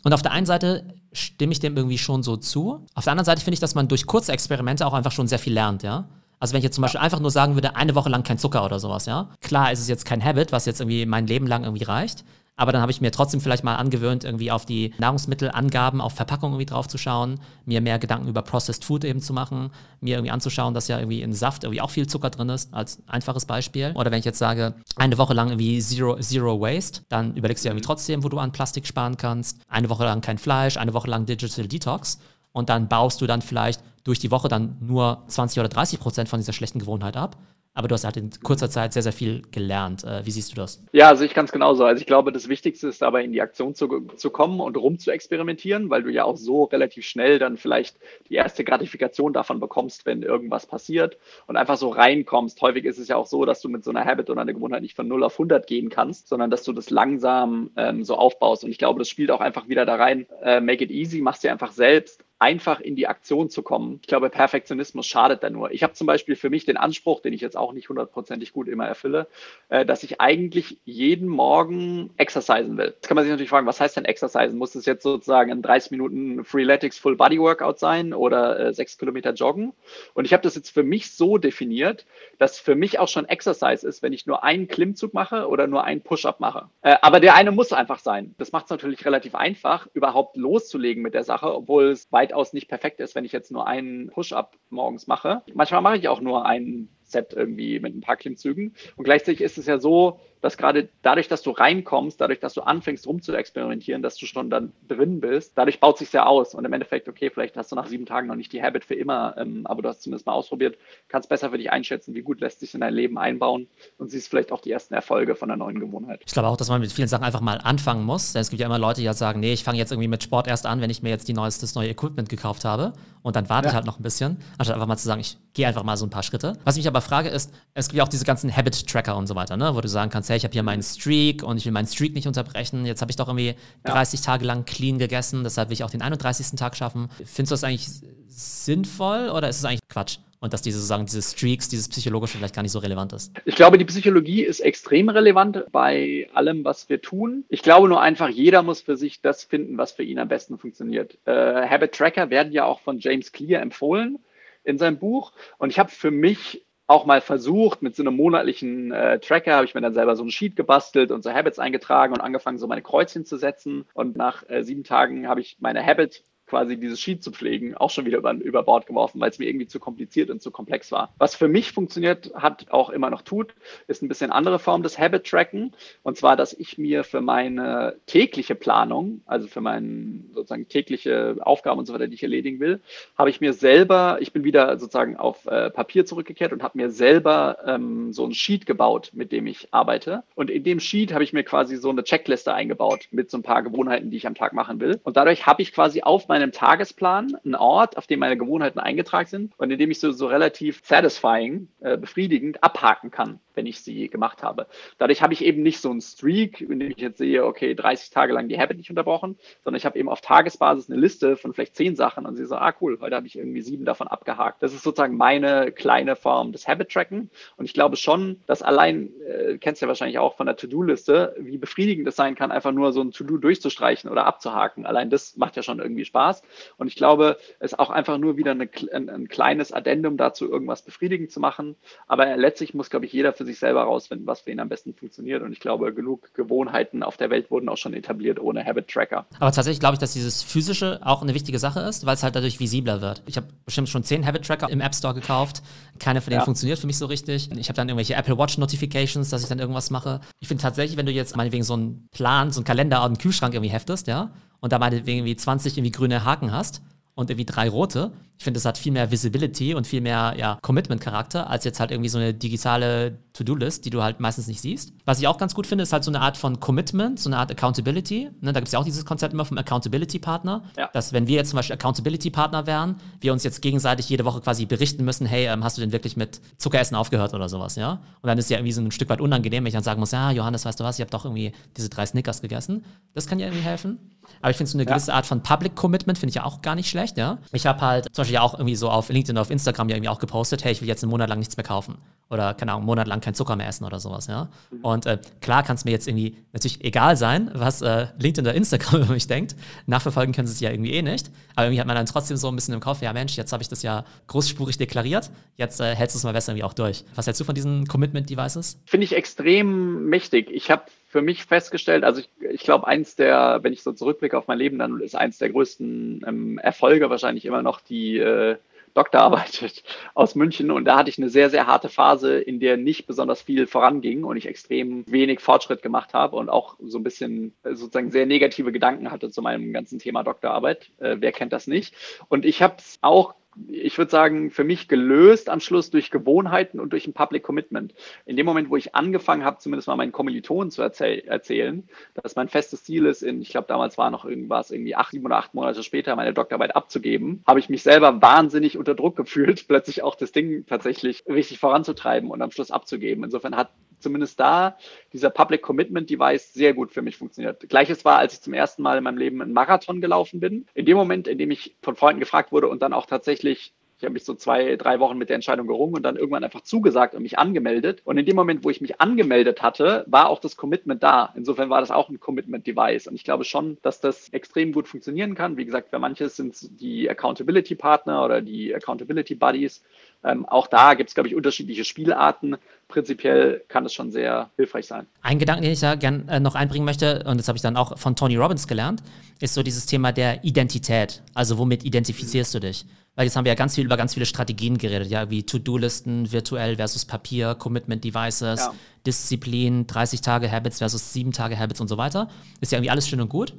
Und auf der einen Seite stimme ich dem irgendwie schon so zu. Auf der anderen Seite finde ich, dass man durch kurze Experimente auch einfach schon sehr viel lernt, ja. Also wenn ich jetzt zum Beispiel einfach nur sagen würde, eine Woche lang kein Zucker oder sowas, ja. Klar ist es jetzt kein Habit, was jetzt irgendwie mein Leben lang irgendwie reicht. Aber dann habe ich mir trotzdem vielleicht mal angewöhnt, irgendwie auf die Nahrungsmittelangaben, auf Verpackungen irgendwie drauf zu schauen, mir mehr Gedanken über Processed Food eben zu machen, mir irgendwie anzuschauen, dass ja irgendwie in Saft irgendwie auch viel Zucker drin ist, als einfaches Beispiel. Oder wenn ich jetzt sage, eine Woche lang irgendwie Zero, Zero Waste, dann überlegst du ja irgendwie trotzdem, wo du an Plastik sparen kannst. Eine Woche lang kein Fleisch, eine Woche lang Digital Detox. Und dann baust du dann vielleicht durch die Woche dann nur 20 oder 30 Prozent von dieser schlechten Gewohnheit ab aber du hast halt in kurzer Zeit sehr, sehr viel gelernt. Äh, wie siehst du das? Ja, also ich es genauso. Also ich glaube, das Wichtigste ist dabei in die Aktion zu, zu kommen und rum zu experimentieren, weil du ja auch so relativ schnell dann vielleicht die erste Gratifikation davon bekommst, wenn irgendwas passiert und einfach so reinkommst. Häufig ist es ja auch so, dass du mit so einer Habit oder einer Gewohnheit nicht von 0 auf 100 gehen kannst, sondern dass du das langsam ähm, so aufbaust. Und ich glaube, das spielt auch einfach wieder da rein. Äh, make it easy, machst dir einfach selbst einfach in die Aktion zu kommen. Ich glaube, Perfektionismus schadet da nur. Ich habe zum Beispiel für mich den Anspruch, den ich jetzt auch nicht hundertprozentig gut immer erfülle, äh, dass ich eigentlich jeden Morgen exercisen will. Jetzt kann man sich natürlich fragen, was heißt denn exercisen? Muss es jetzt sozusagen ein 30 Minuten Freeletics Full Body Workout sein oder äh, sechs Kilometer joggen? Und ich habe das jetzt für mich so definiert, dass für mich auch schon Exercise ist, wenn ich nur einen Klimmzug mache oder nur einen Push-up mache. Äh, aber der eine muss einfach sein. Das macht es natürlich relativ einfach, überhaupt loszulegen mit der Sache, obwohl es weit weitaus nicht perfekt ist, wenn ich jetzt nur einen Push-up morgens mache. Manchmal mache ich auch nur einen Set irgendwie mit ein paar Klimmzügen. Und gleichzeitig ist es ja so, dass gerade dadurch, dass du reinkommst, dadurch, dass du anfängst rum zu experimentieren, dass du schon dann drin bist, dadurch baut sich ja aus. Und im Endeffekt, okay, vielleicht hast du nach sieben Tagen noch nicht die Habit für immer, ähm, aber du hast zumindest mal ausprobiert, kannst besser für dich einschätzen, wie gut lässt sich in dein Leben einbauen und siehst vielleicht auch die ersten Erfolge von der neuen Gewohnheit. Ich glaube auch, dass man mit vielen Sachen einfach mal anfangen muss. Denn es gibt ja immer Leute, die ja sagen, nee, ich fange jetzt irgendwie mit Sport erst an, wenn ich mir jetzt die neues, das neue Equipment gekauft habe. Und dann warte ja. ich halt noch ein bisschen, anstatt einfach mal zu sagen, ich gehe einfach mal so ein paar Schritte. Was ich mich aber frage ist, es gibt ja auch diese ganzen Habit-Tracker und so weiter, ne? wo du sagen kannst, hey, ich habe hier meinen Streak und ich will meinen Streak nicht unterbrechen. Jetzt habe ich doch irgendwie 30 ja. Tage lang clean gegessen, deshalb will ich auch den 31. Tag schaffen. Findest du das eigentlich sinnvoll oder ist es eigentlich Quatsch? Und dass diese sozusagen diese Streaks, dieses Psychologische vielleicht gar nicht so relevant ist. Ich glaube, die Psychologie ist extrem relevant bei allem, was wir tun. Ich glaube nur einfach, jeder muss für sich das finden, was für ihn am besten funktioniert. Äh, Habit Tracker werden ja auch von James Clear empfohlen in seinem Buch. Und ich habe für mich auch mal versucht, mit so einem monatlichen äh, Tracker habe ich mir dann selber so ein Sheet gebastelt und so Habits eingetragen und angefangen, so meine Kreuzchen zu setzen. Und nach äh, sieben Tagen habe ich meine Habit quasi dieses Sheet zu pflegen, auch schon wieder über, über Bord geworfen, weil es mir irgendwie zu kompliziert und zu komplex war. Was für mich funktioniert hat, auch immer noch tut, ist ein bisschen andere Form des Habit-Tracken. Und zwar, dass ich mir für meine tägliche Planung, also für meine sozusagen tägliche Aufgaben und so weiter, die ich erledigen will, habe ich mir selber, ich bin wieder sozusagen auf äh, Papier zurückgekehrt und habe mir selber ähm, so ein Sheet gebaut, mit dem ich arbeite. Und in dem Sheet habe ich mir quasi so eine Checkliste eingebaut mit so ein paar Gewohnheiten, die ich am Tag machen will. Und dadurch habe ich quasi auf meinem meinem Tagesplan einen Ort, auf dem meine Gewohnheiten eingetragen sind und in dem ich so, so relativ satisfying, äh, befriedigend abhaken kann wenn ich sie gemacht habe. Dadurch habe ich eben nicht so einen Streak, in dem ich jetzt sehe, okay, 30 Tage lang die Habit nicht unterbrochen, sondern ich habe eben auf Tagesbasis eine Liste von vielleicht zehn Sachen und sie so, ah cool, heute habe ich irgendwie sieben davon abgehakt. Das ist sozusagen meine kleine Form des Habit-Tracken und ich glaube schon, dass allein, äh, kennst du ja wahrscheinlich auch von der To-Do-Liste, wie befriedigend es sein kann, einfach nur so ein To-Do durchzustreichen oder abzuhaken. Allein das macht ja schon irgendwie Spaß und ich glaube, es ist auch einfach nur wieder eine, ein, ein kleines Addendum dazu, irgendwas befriedigend zu machen, aber letztlich muss, glaube ich, jeder für sich selber rausfinden, was für ihn am besten funktioniert. Und ich glaube, genug Gewohnheiten auf der Welt wurden auch schon etabliert ohne Habit Tracker. Aber tatsächlich glaube ich, dass dieses physische auch eine wichtige Sache ist, weil es halt dadurch visibler wird. Ich habe bestimmt schon zehn Habit Tracker im App Store gekauft. Keine von denen ja. funktioniert für mich so richtig. Ich habe dann irgendwelche Apple Watch Notifications, dass ich dann irgendwas mache. Ich finde tatsächlich, wenn du jetzt meinetwegen so einen Plan, so einen Kalender einen Kühlschrank irgendwie heftest, ja, und da meinetwegen irgendwie 20 irgendwie grüne Haken hast, und irgendwie drei rote. Ich finde, das hat viel mehr Visibility und viel mehr ja, Commitment-Charakter, als jetzt halt irgendwie so eine digitale To-Do-List, die du halt meistens nicht siehst. Was ich auch ganz gut finde, ist halt so eine Art von Commitment, so eine Art Accountability. Ne, da gibt es ja auch dieses Konzept immer vom Accountability-Partner, ja. dass wenn wir jetzt zum Beispiel Accountability-Partner wären, wir uns jetzt gegenseitig jede Woche quasi berichten müssen, hey, ähm, hast du denn wirklich mit Zuckeressen aufgehört oder sowas, ja? Und dann ist ja irgendwie so ein Stück weit unangenehm, wenn ich dann sagen muss, ja, Johannes, weißt du was, ich habe doch irgendwie diese drei Snickers gegessen. Das kann ja irgendwie helfen. Aber ich finde so eine gewisse ja. Art von Public Commitment finde ich ja auch gar nicht schlecht, ja. Ich habe halt zum Beispiel ja auch irgendwie so auf LinkedIn oder auf Instagram ja irgendwie auch gepostet, hey, ich will jetzt einen Monat lang nichts mehr kaufen. Oder, keine Ahnung, einen Monat lang kein Zucker mehr essen oder sowas, ja. Mhm. Und äh, klar kann es mir jetzt irgendwie natürlich egal sein, was äh, LinkedIn oder Instagram über mich denkt. Nachverfolgen können sie es ja irgendwie eh nicht. Aber irgendwie hat man dann trotzdem so ein bisschen im Kopf, ja Mensch, jetzt habe ich das ja großspurig deklariert, jetzt äh, hältst du es mal besser irgendwie auch durch. Was hältst du von diesen Commitment-Devices? Finde ich extrem mächtig. Ich habe für mich festgestellt, also ich, ich glaube, eins der, wenn ich so zurückblicke auf mein Leben, dann ist eins der größten ähm, Erfolge wahrscheinlich immer noch die äh, Doktorarbeit aus München. Und da hatte ich eine sehr, sehr harte Phase, in der nicht besonders viel voranging und ich extrem wenig Fortschritt gemacht habe und auch so ein bisschen äh, sozusagen sehr negative Gedanken hatte zu meinem ganzen Thema Doktorarbeit. Äh, wer kennt das nicht? Und ich habe es auch ich würde sagen, für mich gelöst am Schluss durch Gewohnheiten und durch ein Public Commitment. In dem Moment, wo ich angefangen habe, zumindest mal meinen Kommilitonen zu erzähl erzählen, dass mein festes Ziel ist, in, ich glaube, damals war noch irgendwas, irgendwie acht, sieben oder acht Monate später meine Doktorarbeit abzugeben, habe ich mich selber wahnsinnig unter Druck gefühlt, plötzlich auch das Ding tatsächlich richtig voranzutreiben und am Schluss abzugeben. Insofern hat zumindest da dieser Public Commitment Device sehr gut für mich funktioniert. Gleiches war, als ich zum ersten Mal in meinem Leben einen Marathon gelaufen bin. In dem Moment, in dem ich von Freunden gefragt wurde und dann auch tatsächlich ich habe mich so zwei, drei Wochen mit der Entscheidung gerungen und dann irgendwann einfach zugesagt und mich angemeldet. Und in dem Moment, wo ich mich angemeldet hatte, war auch das Commitment da. Insofern war das auch ein Commitment-Device. Und ich glaube schon, dass das extrem gut funktionieren kann. Wie gesagt, für manches sind die Accountability-Partner oder die Accountability-Buddies. Ähm, auch da gibt es, glaube ich, unterschiedliche Spielarten. Prinzipiell kann es schon sehr hilfreich sein. Ein Gedanke, den ich da gerne äh, noch einbringen möchte, und das habe ich dann auch von Tony Robbins gelernt, ist so dieses Thema der Identität. Also womit identifizierst du dich? Weil jetzt haben wir ja ganz viel über ganz viele Strategien geredet, ja, wie To-Do-Listen, virtuell versus Papier, Commitment Devices, ja. Disziplin, 30 Tage Habits versus 7 Tage Habits und so weiter. Ist ja irgendwie alles schön und gut.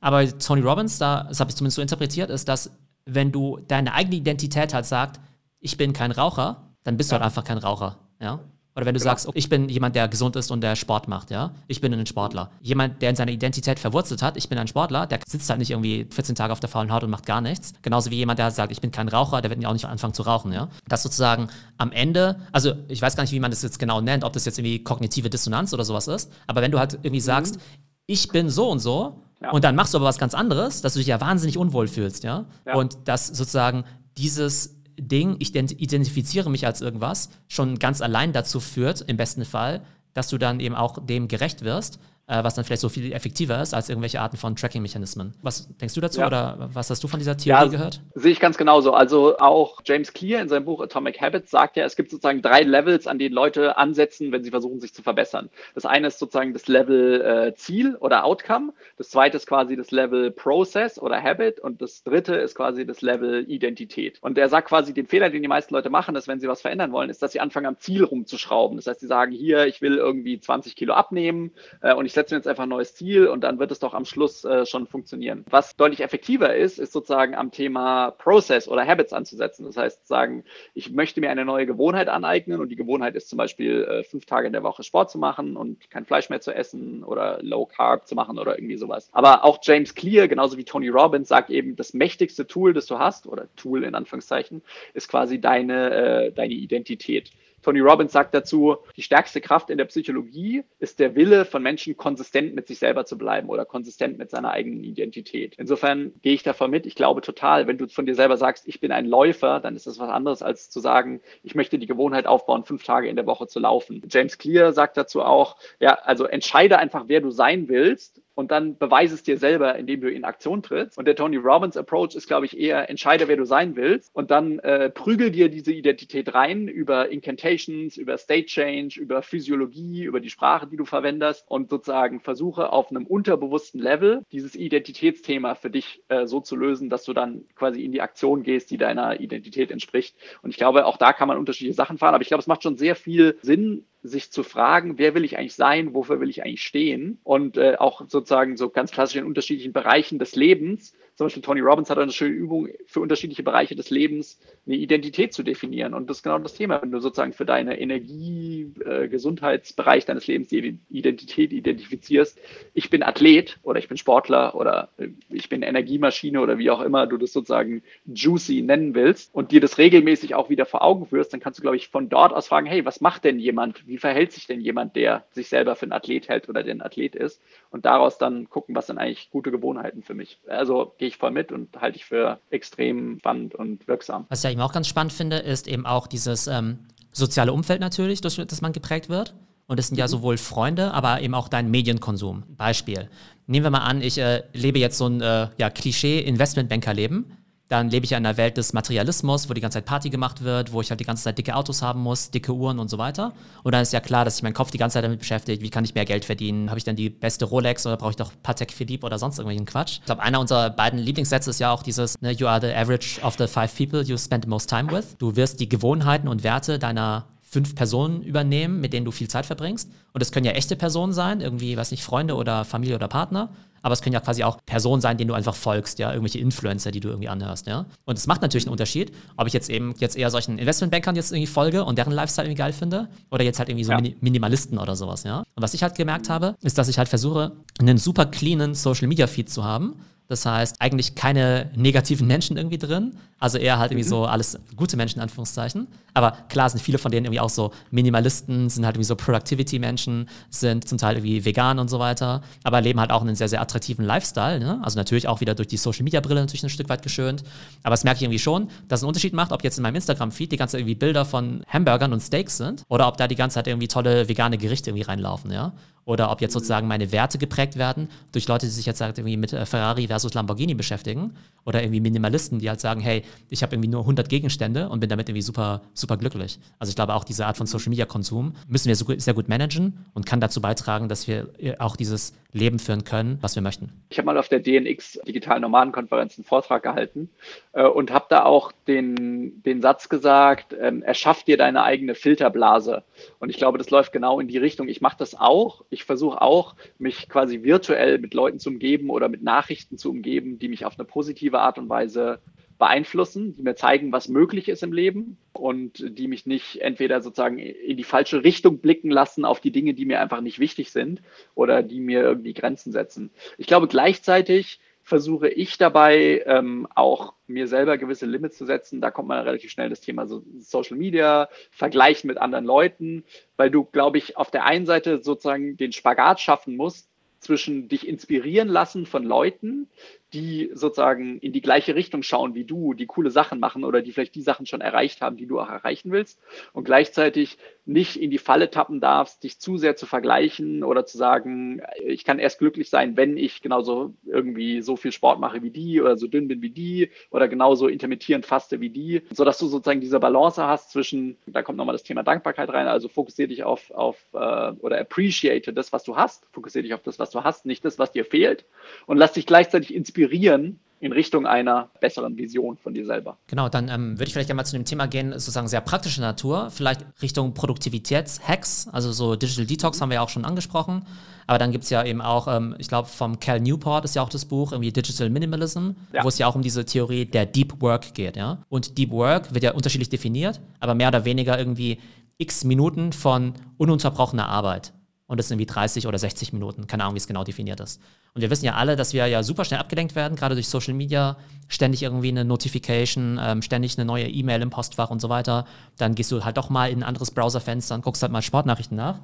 Aber Tony Robbins, da, das habe ich zumindest so interpretiert, ist, dass wenn du deine eigene Identität halt sagst, ich bin kein Raucher, dann bist ja. du halt einfach kein Raucher. Ja? Oder wenn du genau. sagst, ich bin jemand, der gesund ist und der Sport macht, ja, ich bin ein Sportler. Jemand, der in seiner Identität verwurzelt hat, ich bin ein Sportler, der sitzt halt nicht irgendwie 14 Tage auf der faulen Haut und macht gar nichts. Genauso wie jemand, der sagt, ich bin kein Raucher, der wird auch nicht anfangen zu rauchen, ja. Das sozusagen am Ende, also ich weiß gar nicht, wie man das jetzt genau nennt, ob das jetzt irgendwie kognitive Dissonanz oder sowas ist, aber wenn du halt irgendwie sagst, mhm. ich bin so und so, ja. Und dann machst du aber was ganz anderes, dass du dich ja wahnsinnig unwohl fühlst, ja? ja. Und dass sozusagen dieses Ding, ich identifiziere mich als irgendwas, schon ganz allein dazu führt, im besten Fall, dass du dann eben auch dem gerecht wirst äh, was dann vielleicht so viel effektiver ist als irgendwelche Arten von Tracking-Mechanismen. Was denkst du dazu ja. oder was hast du von dieser Theorie ja, gehört? Sehe ich ganz genauso. Also auch James Clear in seinem Buch Atomic Habits sagt ja, es gibt sozusagen drei Levels, an denen Leute ansetzen, wenn sie versuchen, sich zu verbessern. Das eine ist sozusagen das Level äh, Ziel oder Outcome. Das zweite ist quasi das Level Process oder Habit und das dritte ist quasi das Level Identität. Und er sagt quasi, den Fehler, den die meisten Leute machen, ist, wenn sie was verändern wollen, ist, dass sie anfangen am Ziel rumzuschrauben. Das heißt, sie sagen, hier, ich will irgendwie 20 Kilo abnehmen äh, und ich setze mir jetzt einfach ein neues Ziel und dann wird es doch am Schluss äh, schon funktionieren. Was deutlich effektiver ist, ist sozusagen am Thema Process oder Habits anzusetzen. Das heißt, sagen, ich möchte mir eine neue Gewohnheit aneignen und die Gewohnheit ist zum Beispiel äh, fünf Tage in der Woche Sport zu machen und kein Fleisch mehr zu essen oder Low Carb zu machen oder irgendwie sowas. Aber auch James Clear, genauso wie Tony Robbins, sagt eben, das mächtigste Tool, das du hast, oder Tool in Anführungszeichen, ist quasi deine, äh, deine Identität. Tony Robbins sagt dazu, die stärkste Kraft in der Psychologie ist der Wille von Menschen, konsistent mit sich selber zu bleiben oder konsistent mit seiner eigenen Identität. Insofern gehe ich davon mit. Ich glaube total, wenn du von dir selber sagst, ich bin ein Läufer, dann ist das was anderes als zu sagen, ich möchte die Gewohnheit aufbauen, fünf Tage in der Woche zu laufen. James Clear sagt dazu auch, ja, also entscheide einfach, wer du sein willst und dann beweise es dir selber, indem du in Aktion trittst. Und der Tony Robbins Approach ist, glaube ich, eher entscheide, wer du sein willst und dann äh, prügel dir diese Identität rein über Incantations, über State Change, über Physiologie, über die Sprache, die du verwendest und sozusagen versuche auf einem unterbewussten Level dieses Identitätsthema für dich äh, so zu lösen, dass du dann quasi in die Aktion gehst, die deiner Identität entspricht. Und ich glaube, auch da kann man unterschiedliche Sachen fahren, aber ich glaube, es macht schon sehr viel Sinn, sich zu fragen, wer will ich eigentlich sein, wofür will ich eigentlich stehen? Und äh, auch sozusagen so ganz klassisch in unterschiedlichen Bereichen des Lebens zum Beispiel Tony Robbins hat eine schöne Übung für unterschiedliche Bereiche des Lebens eine Identität zu definieren. Und das ist genau das Thema, wenn du sozusagen für deine Energie, äh, Gesundheitsbereich deines Lebens die Identität identifizierst. Ich bin Athlet oder ich bin Sportler oder äh, ich bin Energiemaschine oder wie auch immer du das sozusagen juicy nennen willst und dir das regelmäßig auch wieder vor Augen führst, dann kannst du, glaube ich, von dort aus fragen, hey, was macht denn jemand? Wie verhält sich denn jemand, der sich selber für einen Athlet hält oder der ein Athlet ist? Und daraus dann gucken, was sind eigentlich gute Gewohnheiten für mich. Also gehe ich voll mit und halte ich für extrem spannend und wirksam. Was ich eben auch ganz spannend finde, ist eben auch dieses ähm, soziale Umfeld natürlich, durch das man geprägt wird. Und es sind ja mhm. sowohl Freunde, aber eben auch dein Medienkonsum. Beispiel. Nehmen wir mal an, ich äh, lebe jetzt so ein äh, ja, Klischee-Investmentbanker-Leben dann lebe ich ja in einer Welt des Materialismus, wo die ganze Zeit Party gemacht wird, wo ich halt die ganze Zeit dicke Autos haben muss, dicke Uhren und so weiter. Und dann ist ja klar, dass sich mein Kopf die ganze Zeit damit beschäftigt, wie kann ich mehr Geld verdienen? Habe ich dann die beste Rolex oder brauche ich doch Patek Philippe oder sonst irgendwelchen Quatsch? Ich glaube, einer unserer beiden Lieblingssätze ist ja auch dieses, ne, you are the average of the five people you spend the most time with. Du wirst die Gewohnheiten und Werte deiner fünf Personen übernehmen, mit denen du viel Zeit verbringst. Und es können ja echte Personen sein, irgendwie, weiß nicht, Freunde oder Familie oder Partner aber es können ja quasi auch Personen sein, denen du einfach folgst, ja, irgendwelche Influencer, die du irgendwie anhörst, ja. Und es macht natürlich einen Unterschied, ob ich jetzt eben jetzt eher solchen Investmentbankern jetzt irgendwie folge und deren Lifestyle irgendwie geil finde oder jetzt halt irgendwie so ja. Minimalisten oder sowas, ja. Und was ich halt gemerkt habe, ist, dass ich halt versuche, einen super cleanen Social Media Feed zu haben das heißt, eigentlich keine negativen Menschen irgendwie drin. Also eher halt irgendwie mhm. so alles gute Menschen, in Anführungszeichen. Aber klar sind viele von denen irgendwie auch so Minimalisten, sind halt irgendwie so Productivity-Menschen, sind zum Teil irgendwie vegan und so weiter, aber leben halt auch einen sehr, sehr attraktiven Lifestyle. Ne? Also natürlich auch wieder durch die Social-Media-Brille natürlich ein Stück weit geschönt. Aber es merke ich irgendwie schon, dass es einen Unterschied macht, ob jetzt in meinem Instagram-Feed die ganze Zeit irgendwie Bilder von Hamburgern und Steaks sind oder ob da die ganze Zeit irgendwie tolle vegane Gerichte irgendwie reinlaufen, ja oder ob jetzt sozusagen meine Werte geprägt werden durch Leute, die sich jetzt halt irgendwie mit äh, Ferrari versus Lamborghini beschäftigen oder irgendwie Minimalisten, die halt sagen, hey, ich habe irgendwie nur 100 Gegenstände und bin damit irgendwie super, super glücklich. Also ich glaube auch diese Art von Social Media Konsum müssen wir sehr gut managen und kann dazu beitragen, dass wir äh, auch dieses Leben führen können, was wir möchten. Ich habe mal auf der DNX Digitalen Nomadenkonferenz einen Vortrag gehalten äh, und habe da auch den, den Satz gesagt, ähm, erschaff dir deine eigene Filterblase. Und ich glaube, das läuft genau in die Richtung. Ich mache das auch. Ich versuche auch, mich quasi virtuell mit Leuten zu umgeben oder mit Nachrichten zu umgeben, die mich auf eine positive Art und Weise beeinflussen, die mir zeigen, was möglich ist im Leben und die mich nicht entweder sozusagen in die falsche Richtung blicken lassen auf die Dinge, die mir einfach nicht wichtig sind oder die mir irgendwie Grenzen setzen. Ich glaube, gleichzeitig versuche ich dabei ähm, auch mir selber gewisse Limits zu setzen. Da kommt man relativ schnell das Thema so Social Media, Vergleichen mit anderen Leuten, weil du, glaube ich, auf der einen Seite sozusagen den Spagat schaffen musst zwischen dich inspirieren lassen von Leuten, die sozusagen in die gleiche Richtung schauen wie du, die coole Sachen machen oder die vielleicht die Sachen schon erreicht haben, die du auch erreichen willst und gleichzeitig nicht in die Falle tappen darfst, dich zu sehr zu vergleichen oder zu sagen, ich kann erst glücklich sein, wenn ich genauso irgendwie so viel Sport mache wie die oder so dünn bin wie die oder genauso intermittierend faste wie die, sodass du sozusagen diese Balance hast zwischen, da kommt nochmal das Thema Dankbarkeit rein, also fokussiere dich auf, auf äh, oder appreciate das, was du hast, fokussiere dich auf das, was du hast, nicht das, was dir fehlt und lass dich gleichzeitig inspirieren inspirieren in Richtung einer besseren Vision von dir selber. Genau, dann ähm, würde ich vielleicht gerne mal zu dem Thema gehen, sozusagen sehr praktischer Natur, vielleicht Richtung Produktivitätshacks, also so Digital Detox haben wir ja auch schon angesprochen, aber dann gibt es ja eben auch, ähm, ich glaube, vom Cal Newport ist ja auch das Buch, irgendwie Digital Minimalism, ja. wo es ja auch um diese Theorie der Deep Work geht, ja. Und Deep Work wird ja unterschiedlich definiert, aber mehr oder weniger irgendwie x Minuten von ununterbrochener Arbeit und das sind irgendwie 30 oder 60 Minuten. Keine Ahnung, wie es genau definiert ist. Und wir wissen ja alle, dass wir ja super schnell abgelenkt werden, gerade durch Social Media. Ständig irgendwie eine Notification, ähm, ständig eine neue E-Mail im Postfach und so weiter. Dann gehst du halt doch mal in ein anderes Browserfenster und guckst halt mal Sportnachrichten nach.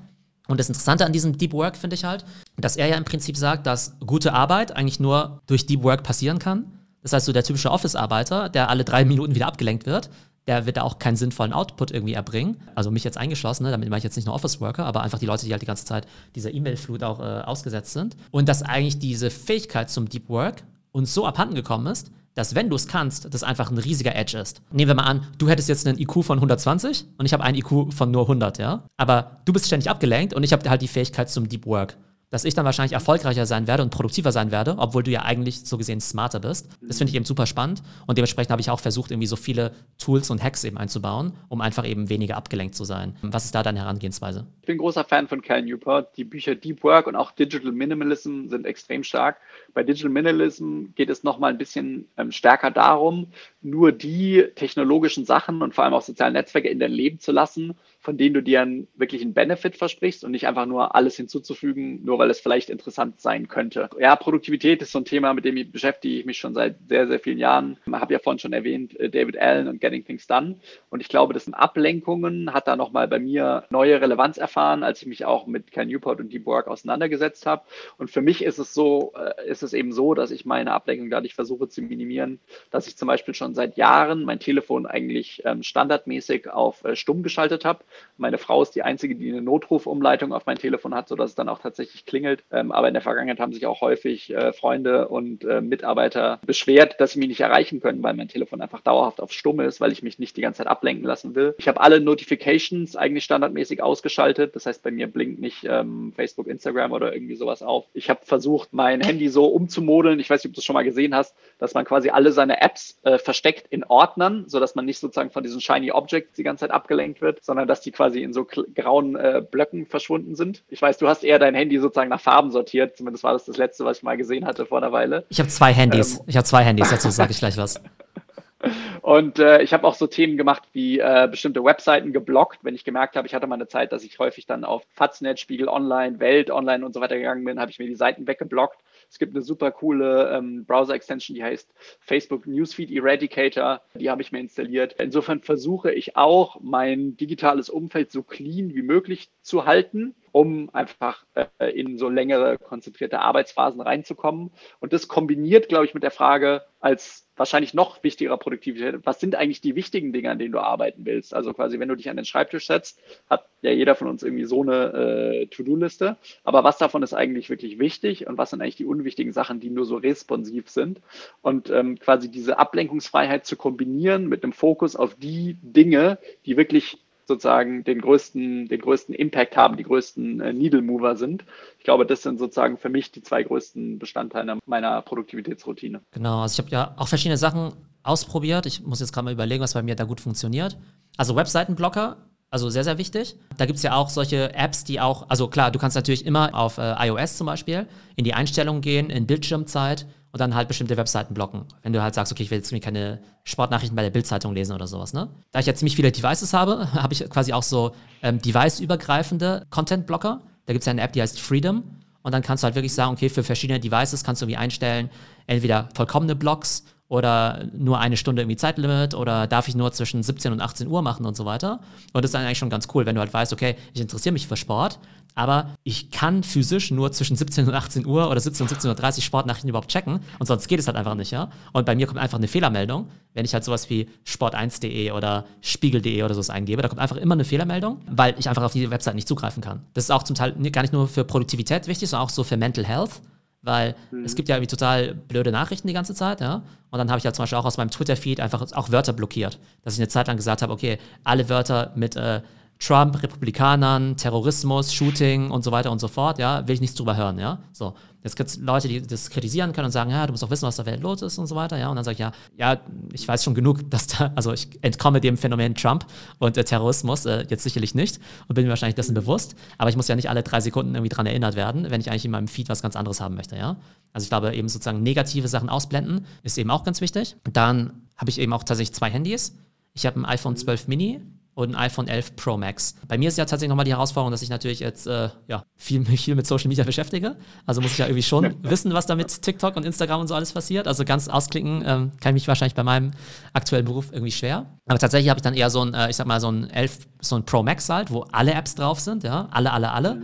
Und das Interessante an diesem Deep Work finde ich halt, dass er ja im Prinzip sagt, dass gute Arbeit eigentlich nur durch Deep Work passieren kann. Das heißt, so der typische Office-Arbeiter, der alle drei Minuten wieder abgelenkt wird, der wird da auch keinen sinnvollen Output irgendwie erbringen. Also mich jetzt eingeschlossen, ne? damit mache ich jetzt nicht nur Office Worker, aber einfach die Leute, die halt die ganze Zeit dieser E-Mail-Flut auch äh, ausgesetzt sind. Und dass eigentlich diese Fähigkeit zum Deep Work uns so abhanden gekommen ist, dass wenn du es kannst, das einfach ein riesiger Edge ist. Nehmen wir mal an, du hättest jetzt einen IQ von 120 und ich habe einen IQ von nur 100, ja? Aber du bist ständig abgelenkt und ich habe halt die Fähigkeit zum Deep Work dass ich dann wahrscheinlich erfolgreicher sein werde und produktiver sein werde, obwohl du ja eigentlich so gesehen smarter bist. Das finde ich eben super spannend und dementsprechend habe ich auch versucht, irgendwie so viele Tools und Hacks eben einzubauen, um einfach eben weniger abgelenkt zu sein. Was ist da deine Herangehensweise? Ich bin großer Fan von Cal Newport. Die Bücher Deep Work und auch Digital Minimalism sind extrem stark. Bei Digital Minimalism geht es nochmal ein bisschen ähm, stärker darum, nur die technologischen Sachen und vor allem auch soziale Netzwerke in dein Leben zu lassen, von denen du dir einen wirklichen Benefit versprichst und nicht einfach nur alles hinzuzufügen, nur weil es vielleicht interessant sein könnte. Ja, Produktivität ist so ein Thema, mit dem ich beschäftige ich mich schon seit sehr, sehr vielen Jahren. Ich habe ja vorhin schon erwähnt, äh, David Allen und Getting Things Done. Und ich glaube, das sind Ablenkungen hat da nochmal bei mir neue Relevanz erfahren, als ich mich auch mit Ken Newport und Deep Work auseinandergesetzt habe. Und für mich ist es so, äh, ist es eben so, dass ich meine Ablenkung dadurch versuche zu minimieren, dass ich zum Beispiel schon seit Jahren mein Telefon eigentlich ähm, standardmäßig auf äh, stumm geschaltet habe meine Frau ist die einzige, die eine Notrufumleitung auf mein Telefon hat, sodass es dann auch tatsächlich klingelt. Ähm, aber in der Vergangenheit haben sich auch häufig äh, Freunde und äh, Mitarbeiter beschwert, dass sie mich nicht erreichen können, weil mein Telefon einfach dauerhaft auf Stumm ist, weil ich mich nicht die ganze Zeit ablenken lassen will. Ich habe alle Notifications eigentlich standardmäßig ausgeschaltet. Das heißt, bei mir blinkt nicht ähm, Facebook, Instagram oder irgendwie sowas auf. Ich habe versucht, mein Handy so umzumodeln. Ich weiß nicht, ob du es schon mal gesehen hast, dass man quasi alle seine Apps äh, versteckt in Ordnern, sodass man nicht sozusagen von diesen Shiny Objects die ganze Zeit abgelenkt wird, sondern dass die quasi in so grauen äh, Blöcken verschwunden sind. Ich weiß, du hast eher dein Handy sozusagen nach Farben sortiert. Zumindest war das das letzte, was ich mal gesehen hatte vor einer Weile. Ich habe zwei Handys. Ähm, ich habe zwei Handys, dazu sage ich gleich was. Und äh, ich habe auch so Themen gemacht wie äh, bestimmte Webseiten geblockt, wenn ich gemerkt habe, ich hatte mal eine Zeit, dass ich häufig dann auf Faznet, Spiegel Online, Welt Online und so weiter gegangen bin, habe ich mir die Seiten weggeblockt es gibt eine super coole ähm, Browser-Extension, die heißt Facebook Newsfeed Eradicator. Die habe ich mir installiert. Insofern versuche ich auch, mein digitales Umfeld so clean wie möglich zu halten um einfach äh, in so längere konzentrierte Arbeitsphasen reinzukommen. Und das kombiniert, glaube ich, mit der Frage als wahrscheinlich noch wichtigerer Produktivität, was sind eigentlich die wichtigen Dinge, an denen du arbeiten willst? Also quasi, wenn du dich an den Schreibtisch setzt, hat ja jeder von uns irgendwie so eine äh, To-Do-Liste. Aber was davon ist eigentlich wirklich wichtig und was sind eigentlich die unwichtigen Sachen, die nur so responsiv sind? Und ähm, quasi diese Ablenkungsfreiheit zu kombinieren mit einem Fokus auf die Dinge, die wirklich sozusagen den größten, den größten Impact haben, die größten äh, Needle Mover sind. Ich glaube, das sind sozusagen für mich die zwei größten Bestandteile meiner Produktivitätsroutine. Genau, also ich habe ja auch verschiedene Sachen ausprobiert. Ich muss jetzt gerade mal überlegen, was bei mir da gut funktioniert. Also Webseitenblocker, also sehr, sehr wichtig. Da gibt es ja auch solche Apps, die auch, also klar, du kannst natürlich immer auf äh, iOS zum Beispiel in die Einstellungen gehen, in Bildschirmzeit und dann halt bestimmte Webseiten blocken. Wenn du halt sagst, okay, ich will jetzt keine Sportnachrichten bei der Bildzeitung lesen oder sowas, ne? Da ich ja ziemlich viele Devices habe, habe ich quasi auch so ähm, device-übergreifende Content-Blocker. Da gibt es ja eine App, die heißt Freedom. Und dann kannst du halt wirklich sagen, okay, für verschiedene Devices kannst du irgendwie einstellen, entweder vollkommene Blocks oder nur eine Stunde irgendwie Zeitlimit oder darf ich nur zwischen 17 und 18 Uhr machen und so weiter. Und das ist dann eigentlich schon ganz cool, wenn du halt weißt, okay, ich interessiere mich für Sport, aber ich kann physisch nur zwischen 17 und 18 Uhr oder 17 und 17.30 Uhr Sportnachrichten überhaupt checken und sonst geht es halt einfach nicht, ja. Und bei mir kommt einfach eine Fehlermeldung, wenn ich halt sowas wie sport1.de oder spiegel.de oder sowas eingebe, da kommt einfach immer eine Fehlermeldung, weil ich einfach auf die Website nicht zugreifen kann. Das ist auch zum Teil gar nicht nur für Produktivität wichtig, sondern auch so für Mental Health weil mhm. es gibt ja irgendwie total blöde Nachrichten die ganze Zeit, ja. Und dann habe ich ja zum Beispiel auch aus meinem Twitter-Feed einfach auch Wörter blockiert, dass ich eine Zeit lang gesagt habe, okay, alle Wörter mit äh, Trump, Republikanern, Terrorismus, Shooting und so weiter und so fort, ja, will ich nichts drüber hören, ja. So. Jetzt gibt es Leute, die das kritisieren können und sagen, ja, du musst auch wissen, was der Welt los ist und so weiter, ja. Und dann sage ich, ja, ja, ich weiß schon genug, dass da, also ich entkomme dem Phänomen Trump und äh, Terrorismus äh, jetzt sicherlich nicht und bin mir wahrscheinlich dessen bewusst, aber ich muss ja nicht alle drei Sekunden irgendwie dran erinnert werden, wenn ich eigentlich in meinem Feed was ganz anderes haben möchte, ja. Also ich glaube, eben sozusagen negative Sachen ausblenden ist eben auch ganz wichtig. Dann habe ich eben auch tatsächlich zwei Handys. Ich habe ein iPhone 12 Mini und ein iPhone 11 Pro Max. Bei mir ist ja tatsächlich nochmal die Herausforderung, dass ich natürlich jetzt äh, ja, viel, viel mit Social Media beschäftige. Also muss ich ja irgendwie schon wissen, was da mit TikTok und Instagram und so alles passiert. Also ganz ausklicken ähm, kann ich mich wahrscheinlich bei meinem aktuellen Beruf irgendwie schwer. Aber tatsächlich habe ich dann eher so ein, äh, ich sag mal, so ein 11, so ein Pro Max halt, wo alle Apps drauf sind, ja, alle, alle, alle. Mhm.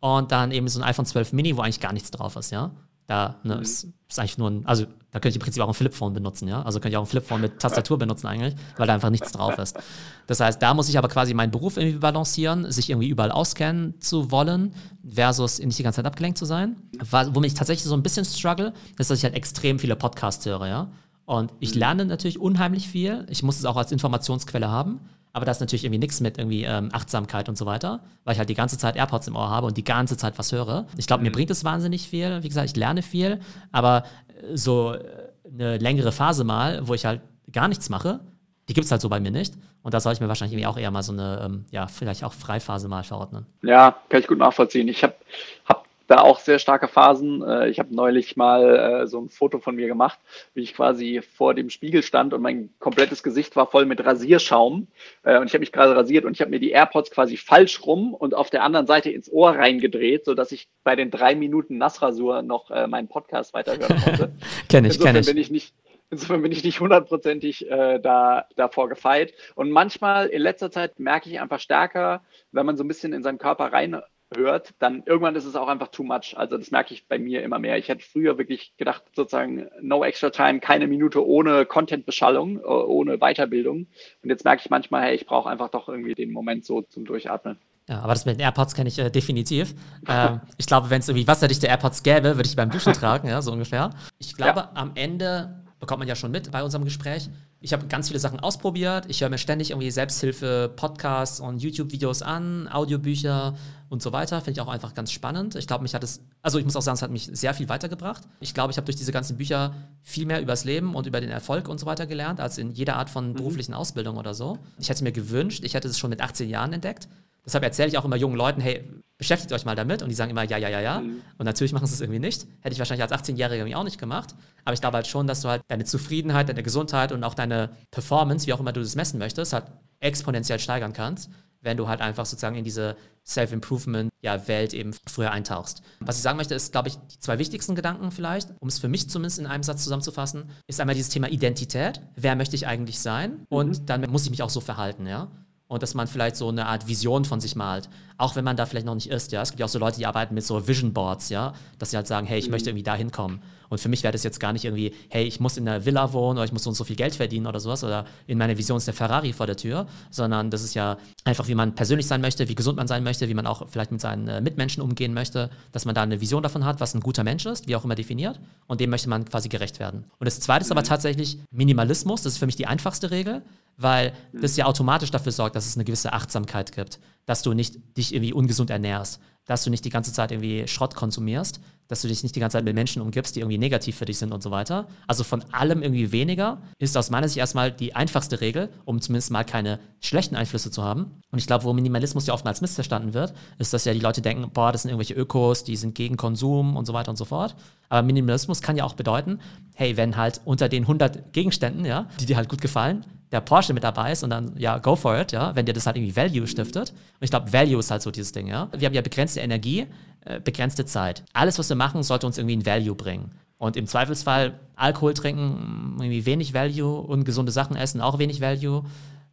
Und dann eben so ein iPhone 12 Mini, wo eigentlich gar nichts drauf ist, ja. Da ne, mhm. ist, ist, eigentlich nur ein, also da könnte ich im Prinzip auch ein Flipphone benutzen, ja. Also könnte ich auch ein Flipphone mit Tastatur benutzen eigentlich, weil da einfach nichts drauf ist. Das heißt, da muss ich aber quasi meinen Beruf irgendwie balancieren, sich irgendwie überall auskennen zu wollen, versus nicht die ganze Zeit abgelenkt zu sein. Womit ich tatsächlich so ein bisschen struggle, ist, dass ich halt extrem viele Podcasts höre, ja. Und ich mhm. lerne natürlich unheimlich viel. Ich muss es auch als Informationsquelle haben. Aber da ist natürlich irgendwie nichts mit irgendwie ähm, Achtsamkeit und so weiter, weil ich halt die ganze Zeit AirPods im Ohr habe und die ganze Zeit was höre. Ich glaube, mir mhm. bringt es wahnsinnig viel. Wie gesagt, ich lerne viel, aber äh, so äh, eine längere Phase mal, wo ich halt gar nichts mache, die gibt es halt so bei mir nicht. Und da soll ich mir wahrscheinlich irgendwie auch eher mal so eine, ähm, ja, vielleicht auch Freiphase mal verordnen. Ja, kann ich gut nachvollziehen. Ich habe hab da auch sehr starke Phasen. Äh, ich habe neulich mal äh, so ein Foto von mir gemacht, wie ich quasi vor dem Spiegel stand und mein komplettes Gesicht war voll mit Rasierschaum. Äh, und ich habe mich gerade rasiert und ich habe mir die AirPods quasi falsch rum und auf der anderen Seite ins Ohr reingedreht, sodass ich bei den drei Minuten Nassrasur noch meinen Podcast weiterhören konnte. kenne ich, kenne ich. Bin ich nicht, Insofern bin ich nicht hundertprozentig äh, da, davor gefeit. Und manchmal in letzter Zeit merke ich einfach stärker, wenn man so ein bisschen in seinen Körper rein hört, dann irgendwann ist es auch einfach too much. Also das merke ich bei mir immer mehr. Ich hätte früher wirklich gedacht, sozusagen no extra time, keine Minute ohne Content-Beschallung, äh, ohne Weiterbildung. Und jetzt merke ich manchmal, hey, ich brauche einfach doch irgendwie den Moment so zum Durchatmen. Ja, aber das mit den AirPods kenne ich äh, definitiv. ähm, ich glaube, wenn es irgendwie wasserdichte AirPods gäbe, würde ich beim Duschen tragen, ja, so ungefähr. Ich glaube, ja. am Ende bekommt man ja schon mit bei unserem Gespräch. Ich habe ganz viele Sachen ausprobiert. Ich höre mir ständig irgendwie Selbsthilfe, Podcasts und YouTube-Videos an, Audiobücher und so weiter. Finde ich auch einfach ganz spannend. Ich glaube, mich hat es, also ich muss auch sagen, es hat mich sehr viel weitergebracht. Ich glaube, ich habe durch diese ganzen Bücher viel mehr übers Leben und über den Erfolg und so weiter gelernt, als in jeder Art von mhm. beruflichen Ausbildung oder so. Ich hätte mir gewünscht, ich hätte es schon mit 18 Jahren entdeckt. Deshalb erzähle ich auch immer jungen Leuten, hey, beschäftigt euch mal damit. Und die sagen immer, ja, ja, ja, ja. Mhm. Und natürlich machen sie es irgendwie nicht. Hätte ich wahrscheinlich als 18-Jähriger irgendwie auch nicht gemacht. Aber ich glaube halt schon, dass du halt deine Zufriedenheit, deine Gesundheit und auch deine Performance, wie auch immer du das messen möchtest, halt exponentiell steigern kannst, wenn du halt einfach sozusagen in diese Self-Improvement-Welt eben früher eintauchst. Was ich sagen möchte, ist, glaube ich, die zwei wichtigsten Gedanken vielleicht, um es für mich zumindest in einem Satz zusammenzufassen, ist einmal dieses Thema Identität. Wer möchte ich eigentlich sein? Und mhm. dann muss ich mich auch so verhalten, ja und dass man vielleicht so eine Art Vision von sich malt, auch wenn man da vielleicht noch nicht ist, ja. Es gibt ja auch so Leute, die arbeiten mit so Vision Boards, ja, dass sie halt sagen, hey, ich mhm. möchte irgendwie da hinkommen. Und für mich wäre das jetzt gar nicht irgendwie, hey, ich muss in einer Villa wohnen oder ich muss so und so viel Geld verdienen oder sowas oder in meiner Vision ist der Ferrari vor der Tür, sondern das ist ja einfach, wie man persönlich sein möchte, wie gesund man sein möchte, wie man auch vielleicht mit seinen äh, Mitmenschen umgehen möchte, dass man da eine Vision davon hat, was ein guter Mensch ist, wie auch immer definiert und dem möchte man quasi gerecht werden. Und das zweite ist aber mhm. tatsächlich Minimalismus, das ist für mich die einfachste Regel, weil das ja automatisch dafür sorgt, dass es eine gewisse Achtsamkeit gibt, dass du nicht dich irgendwie ungesund ernährst, dass du nicht die ganze Zeit irgendwie Schrott konsumierst, dass du dich nicht die ganze Zeit mit Menschen umgibst, die irgendwie negativ für dich sind und so weiter. Also von allem irgendwie weniger ist aus meiner Sicht erstmal die einfachste Regel, um zumindest mal keine schlechten Einflüsse zu haben. Und ich glaube, wo Minimalismus ja oftmals missverstanden wird, ist, dass ja die Leute denken, boah, das sind irgendwelche Ökos, die sind gegen Konsum und so weiter und so fort. Aber Minimalismus kann ja auch bedeuten, hey, wenn halt unter den 100 Gegenständen, ja, die dir halt gut gefallen, der Porsche mit dabei ist und dann, ja, go for it, ja, wenn dir das halt irgendwie Value stiftet. Und ich glaube, Value ist halt so dieses Ding, ja. Wir haben ja begrenzte Energie, äh, begrenzte Zeit. Alles, was wir machen, sollte uns irgendwie ein Value bringen. Und im Zweifelsfall Alkohol trinken, irgendwie wenig Value, ungesunde Sachen essen, auch wenig Value.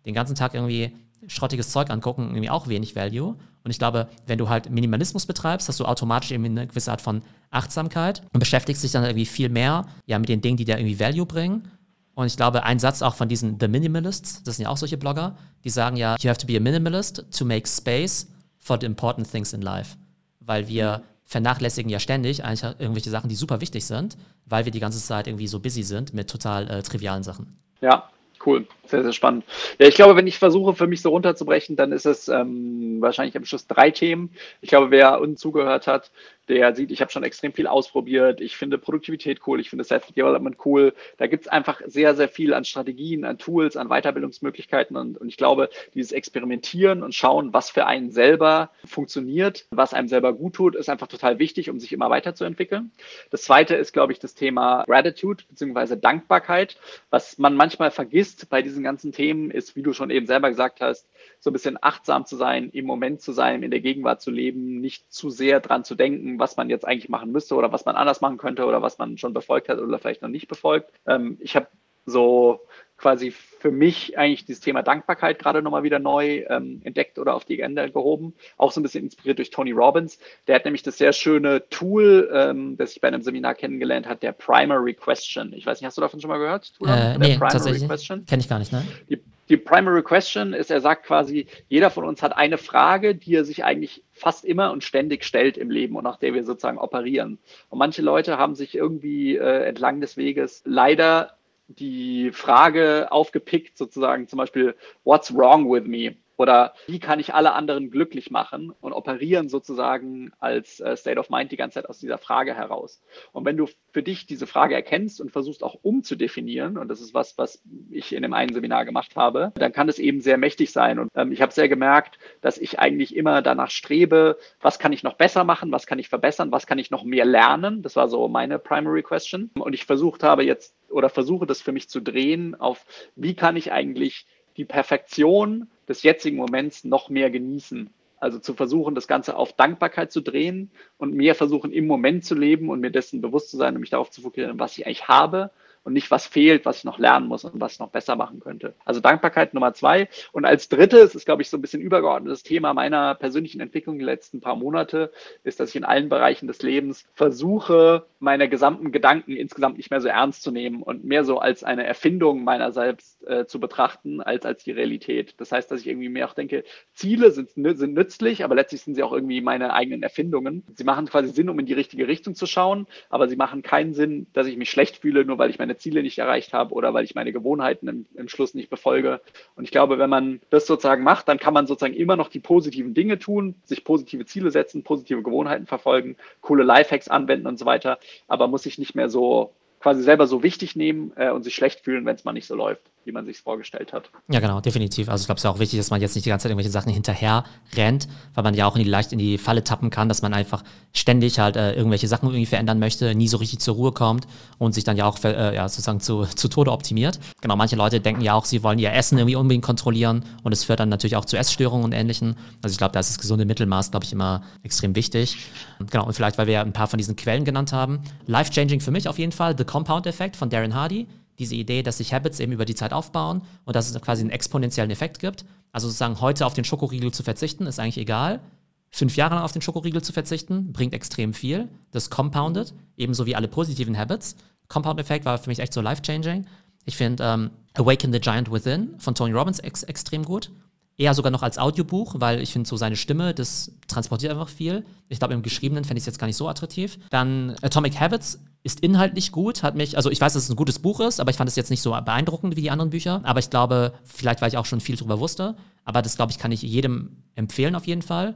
Den ganzen Tag irgendwie schrottiges Zeug angucken, irgendwie auch wenig Value. Und ich glaube, wenn du halt Minimalismus betreibst, hast du automatisch irgendwie eine gewisse Art von Achtsamkeit und beschäftigst dich dann irgendwie viel mehr ja, mit den Dingen, die dir irgendwie Value bringen. Und ich glaube, ein Satz auch von diesen The Minimalists, das sind ja auch solche Blogger, die sagen ja, you have to be a minimalist to make space for the important things in life. Weil wir vernachlässigen ja ständig eigentlich irgendwelche Sachen, die super wichtig sind, weil wir die ganze Zeit irgendwie so busy sind mit total äh, trivialen Sachen. Ja, cool. Sehr, sehr spannend. Ja, ich glaube, wenn ich versuche, für mich so runterzubrechen, dann ist es ähm, wahrscheinlich am Schluss drei Themen. Ich glaube, wer uns zugehört hat, der sieht, ich habe schon extrem viel ausprobiert. Ich finde Produktivität cool, ich finde Self-Development cool. Da gibt es einfach sehr, sehr viel an Strategien, an Tools, an Weiterbildungsmöglichkeiten. Und, und ich glaube, dieses Experimentieren und schauen, was für einen selber funktioniert, was einem selber gut tut, ist einfach total wichtig, um sich immer weiterzuentwickeln. Das zweite ist, glaube ich, das Thema Gratitude bzw. Dankbarkeit. Was man manchmal vergisst bei diesen ganzen Themen, ist, wie du schon eben selber gesagt hast, so ein bisschen achtsam zu sein, im Moment zu sein, in der Gegenwart zu leben, nicht zu sehr dran zu denken, was man jetzt eigentlich machen müsste oder was man anders machen könnte oder was man schon befolgt hat oder vielleicht noch nicht befolgt. Ähm, ich habe so quasi für mich eigentlich dieses Thema Dankbarkeit gerade nochmal wieder neu ähm, entdeckt oder auf die Agenda gehoben. Auch so ein bisschen inspiriert durch Tony Robbins. Der hat nämlich das sehr schöne Tool, ähm, das ich bei einem Seminar kennengelernt habe, der Primary Question. Ich weiß nicht, hast du davon schon mal gehört? Äh, nee, tatsächlich. Kenne ich gar nicht, ne? Die, die Primary Question ist, er sagt quasi, jeder von uns hat eine Frage, die er sich eigentlich fast immer und ständig stellt im Leben und nach der wir sozusagen operieren. Und manche Leute haben sich irgendwie äh, entlang des Weges leider die Frage aufgepickt, sozusagen zum Beispiel, what's wrong with me? Oder wie kann ich alle anderen glücklich machen und operieren sozusagen als äh, State of Mind die ganze Zeit aus dieser Frage heraus. Und wenn du für dich diese Frage erkennst und versuchst auch umzudefinieren, und das ist was, was ich in dem einen Seminar gemacht habe, dann kann es eben sehr mächtig sein. Und ähm, ich habe sehr gemerkt, dass ich eigentlich immer danach strebe, was kann ich noch besser machen, was kann ich verbessern, was kann ich noch mehr lernen. Das war so meine Primary Question. Und ich versucht habe jetzt oder versuche das für mich zu drehen auf, wie kann ich eigentlich die Perfektion des jetzigen Moments noch mehr genießen. Also zu versuchen, das Ganze auf Dankbarkeit zu drehen und mehr versuchen, im Moment zu leben und mir dessen bewusst zu sein und mich darauf zu fokussieren, was ich eigentlich habe und nicht, was fehlt, was ich noch lernen muss und was ich noch besser machen könnte. Also Dankbarkeit Nummer zwei. Und als drittes ist, glaube ich, so ein bisschen übergeordnetes Thema meiner persönlichen Entwicklung die letzten paar Monate, ist, dass ich in allen Bereichen des Lebens versuche, meine gesamten Gedanken insgesamt nicht mehr so ernst zu nehmen und mehr so als eine Erfindung meiner selbst äh, zu betrachten, als als die Realität. Das heißt, dass ich irgendwie mehr auch denke, Ziele sind, sind nützlich, aber letztlich sind sie auch irgendwie meine eigenen Erfindungen. Sie machen quasi Sinn, um in die richtige Richtung zu schauen, aber sie machen keinen Sinn, dass ich mich schlecht fühle, nur weil ich meine Ziele nicht erreicht habe oder weil ich meine Gewohnheiten im, im Schluss nicht befolge. Und ich glaube, wenn man das sozusagen macht, dann kann man sozusagen immer noch die positiven Dinge tun, sich positive Ziele setzen, positive Gewohnheiten verfolgen, coole Lifehacks anwenden und so weiter, aber muss sich nicht mehr so quasi selber so wichtig nehmen äh, und sich schlecht fühlen, wenn es mal nicht so läuft wie man sich vorgestellt hat. Ja, genau, definitiv. Also ich glaube, es ist auch wichtig, dass man jetzt nicht die ganze Zeit irgendwelche Sachen hinterher rennt, weil man ja auch in die, leicht in die Falle tappen kann, dass man einfach ständig halt äh, irgendwelche Sachen irgendwie verändern möchte, nie so richtig zur Ruhe kommt und sich dann ja auch äh, ja, sozusagen zu, zu Tode optimiert. Genau, manche Leute denken ja auch, sie wollen ihr Essen irgendwie unbedingt kontrollieren und es führt dann natürlich auch zu Essstörungen und Ähnlichem. Also ich glaube, da ist das gesunde Mittelmaß, glaube ich, immer extrem wichtig. Genau, und vielleicht, weil wir ja ein paar von diesen Quellen genannt haben. Life-changing für mich auf jeden Fall, The Compound Effect von Darren Hardy diese Idee, dass sich Habits eben über die Zeit aufbauen und dass es quasi einen exponentiellen Effekt gibt. Also sozusagen heute auf den Schokoriegel zu verzichten, ist eigentlich egal. Fünf Jahre lang auf den Schokoriegel zu verzichten, bringt extrem viel. Das compounded, ebenso wie alle positiven Habits. Compound-Effekt war für mich echt so life-changing. Ich finde ähm, Awaken the Giant Within von Tony Robbins ex extrem gut. Eher sogar noch als Audiobuch, weil ich finde so seine Stimme, das transportiert einfach viel. Ich glaube, im Geschriebenen fände ich es jetzt gar nicht so attraktiv. Dann Atomic Habits ist inhaltlich gut, hat mich, also ich weiß, dass es ein gutes Buch ist, aber ich fand es jetzt nicht so beeindruckend wie die anderen Bücher. Aber ich glaube, vielleicht, weil ich auch schon viel drüber wusste, aber das, glaube ich, kann ich jedem empfehlen auf jeden Fall.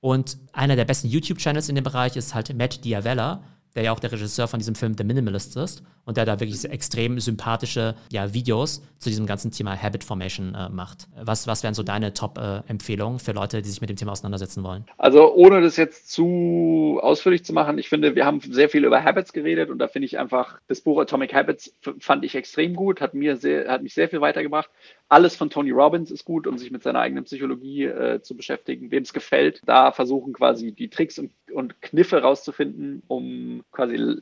Und einer der besten YouTube-Channels in dem Bereich ist halt Matt Diavella der ja auch der Regisseur von diesem Film The Minimalist ist und der da wirklich extrem sympathische ja, Videos zu diesem ganzen Thema Habit Formation äh, macht. Was, was wären so deine Top-Empfehlungen äh, für Leute, die sich mit dem Thema auseinandersetzen wollen? Also ohne das jetzt zu ausführlich zu machen, ich finde, wir haben sehr viel über Habits geredet und da finde ich einfach, das Buch Atomic Habits fand ich extrem gut, hat, mir sehr, hat mich sehr viel weitergebracht. Alles von Tony Robbins ist gut, um sich mit seiner eigenen Psychologie äh, zu beschäftigen. Wem es gefällt, da versuchen quasi die Tricks und, und Kniffe rauszufinden, um quasi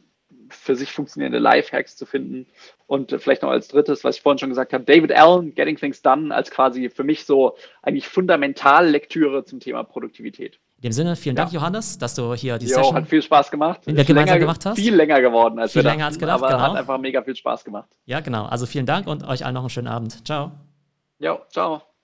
für sich funktionierende Lifehacks zu finden. Und vielleicht noch als drittes, was ich vorhin schon gesagt habe, David Allen, Getting Things Done, als quasi für mich so eigentlich fundamental Lektüre zum Thema Produktivität. In dem Sinne, vielen Dank, ja. Johannes, dass du hier die jo, Session hat viel Spaß gemacht. Wir gemeinsam länger, gemacht hast. Viel länger geworden als viel wir länger als gedacht, aber genau. hat einfach mega viel Spaß gemacht. Ja, genau. Also vielen Dank und euch allen noch einen schönen Abend. Ciao. Jo, ciao.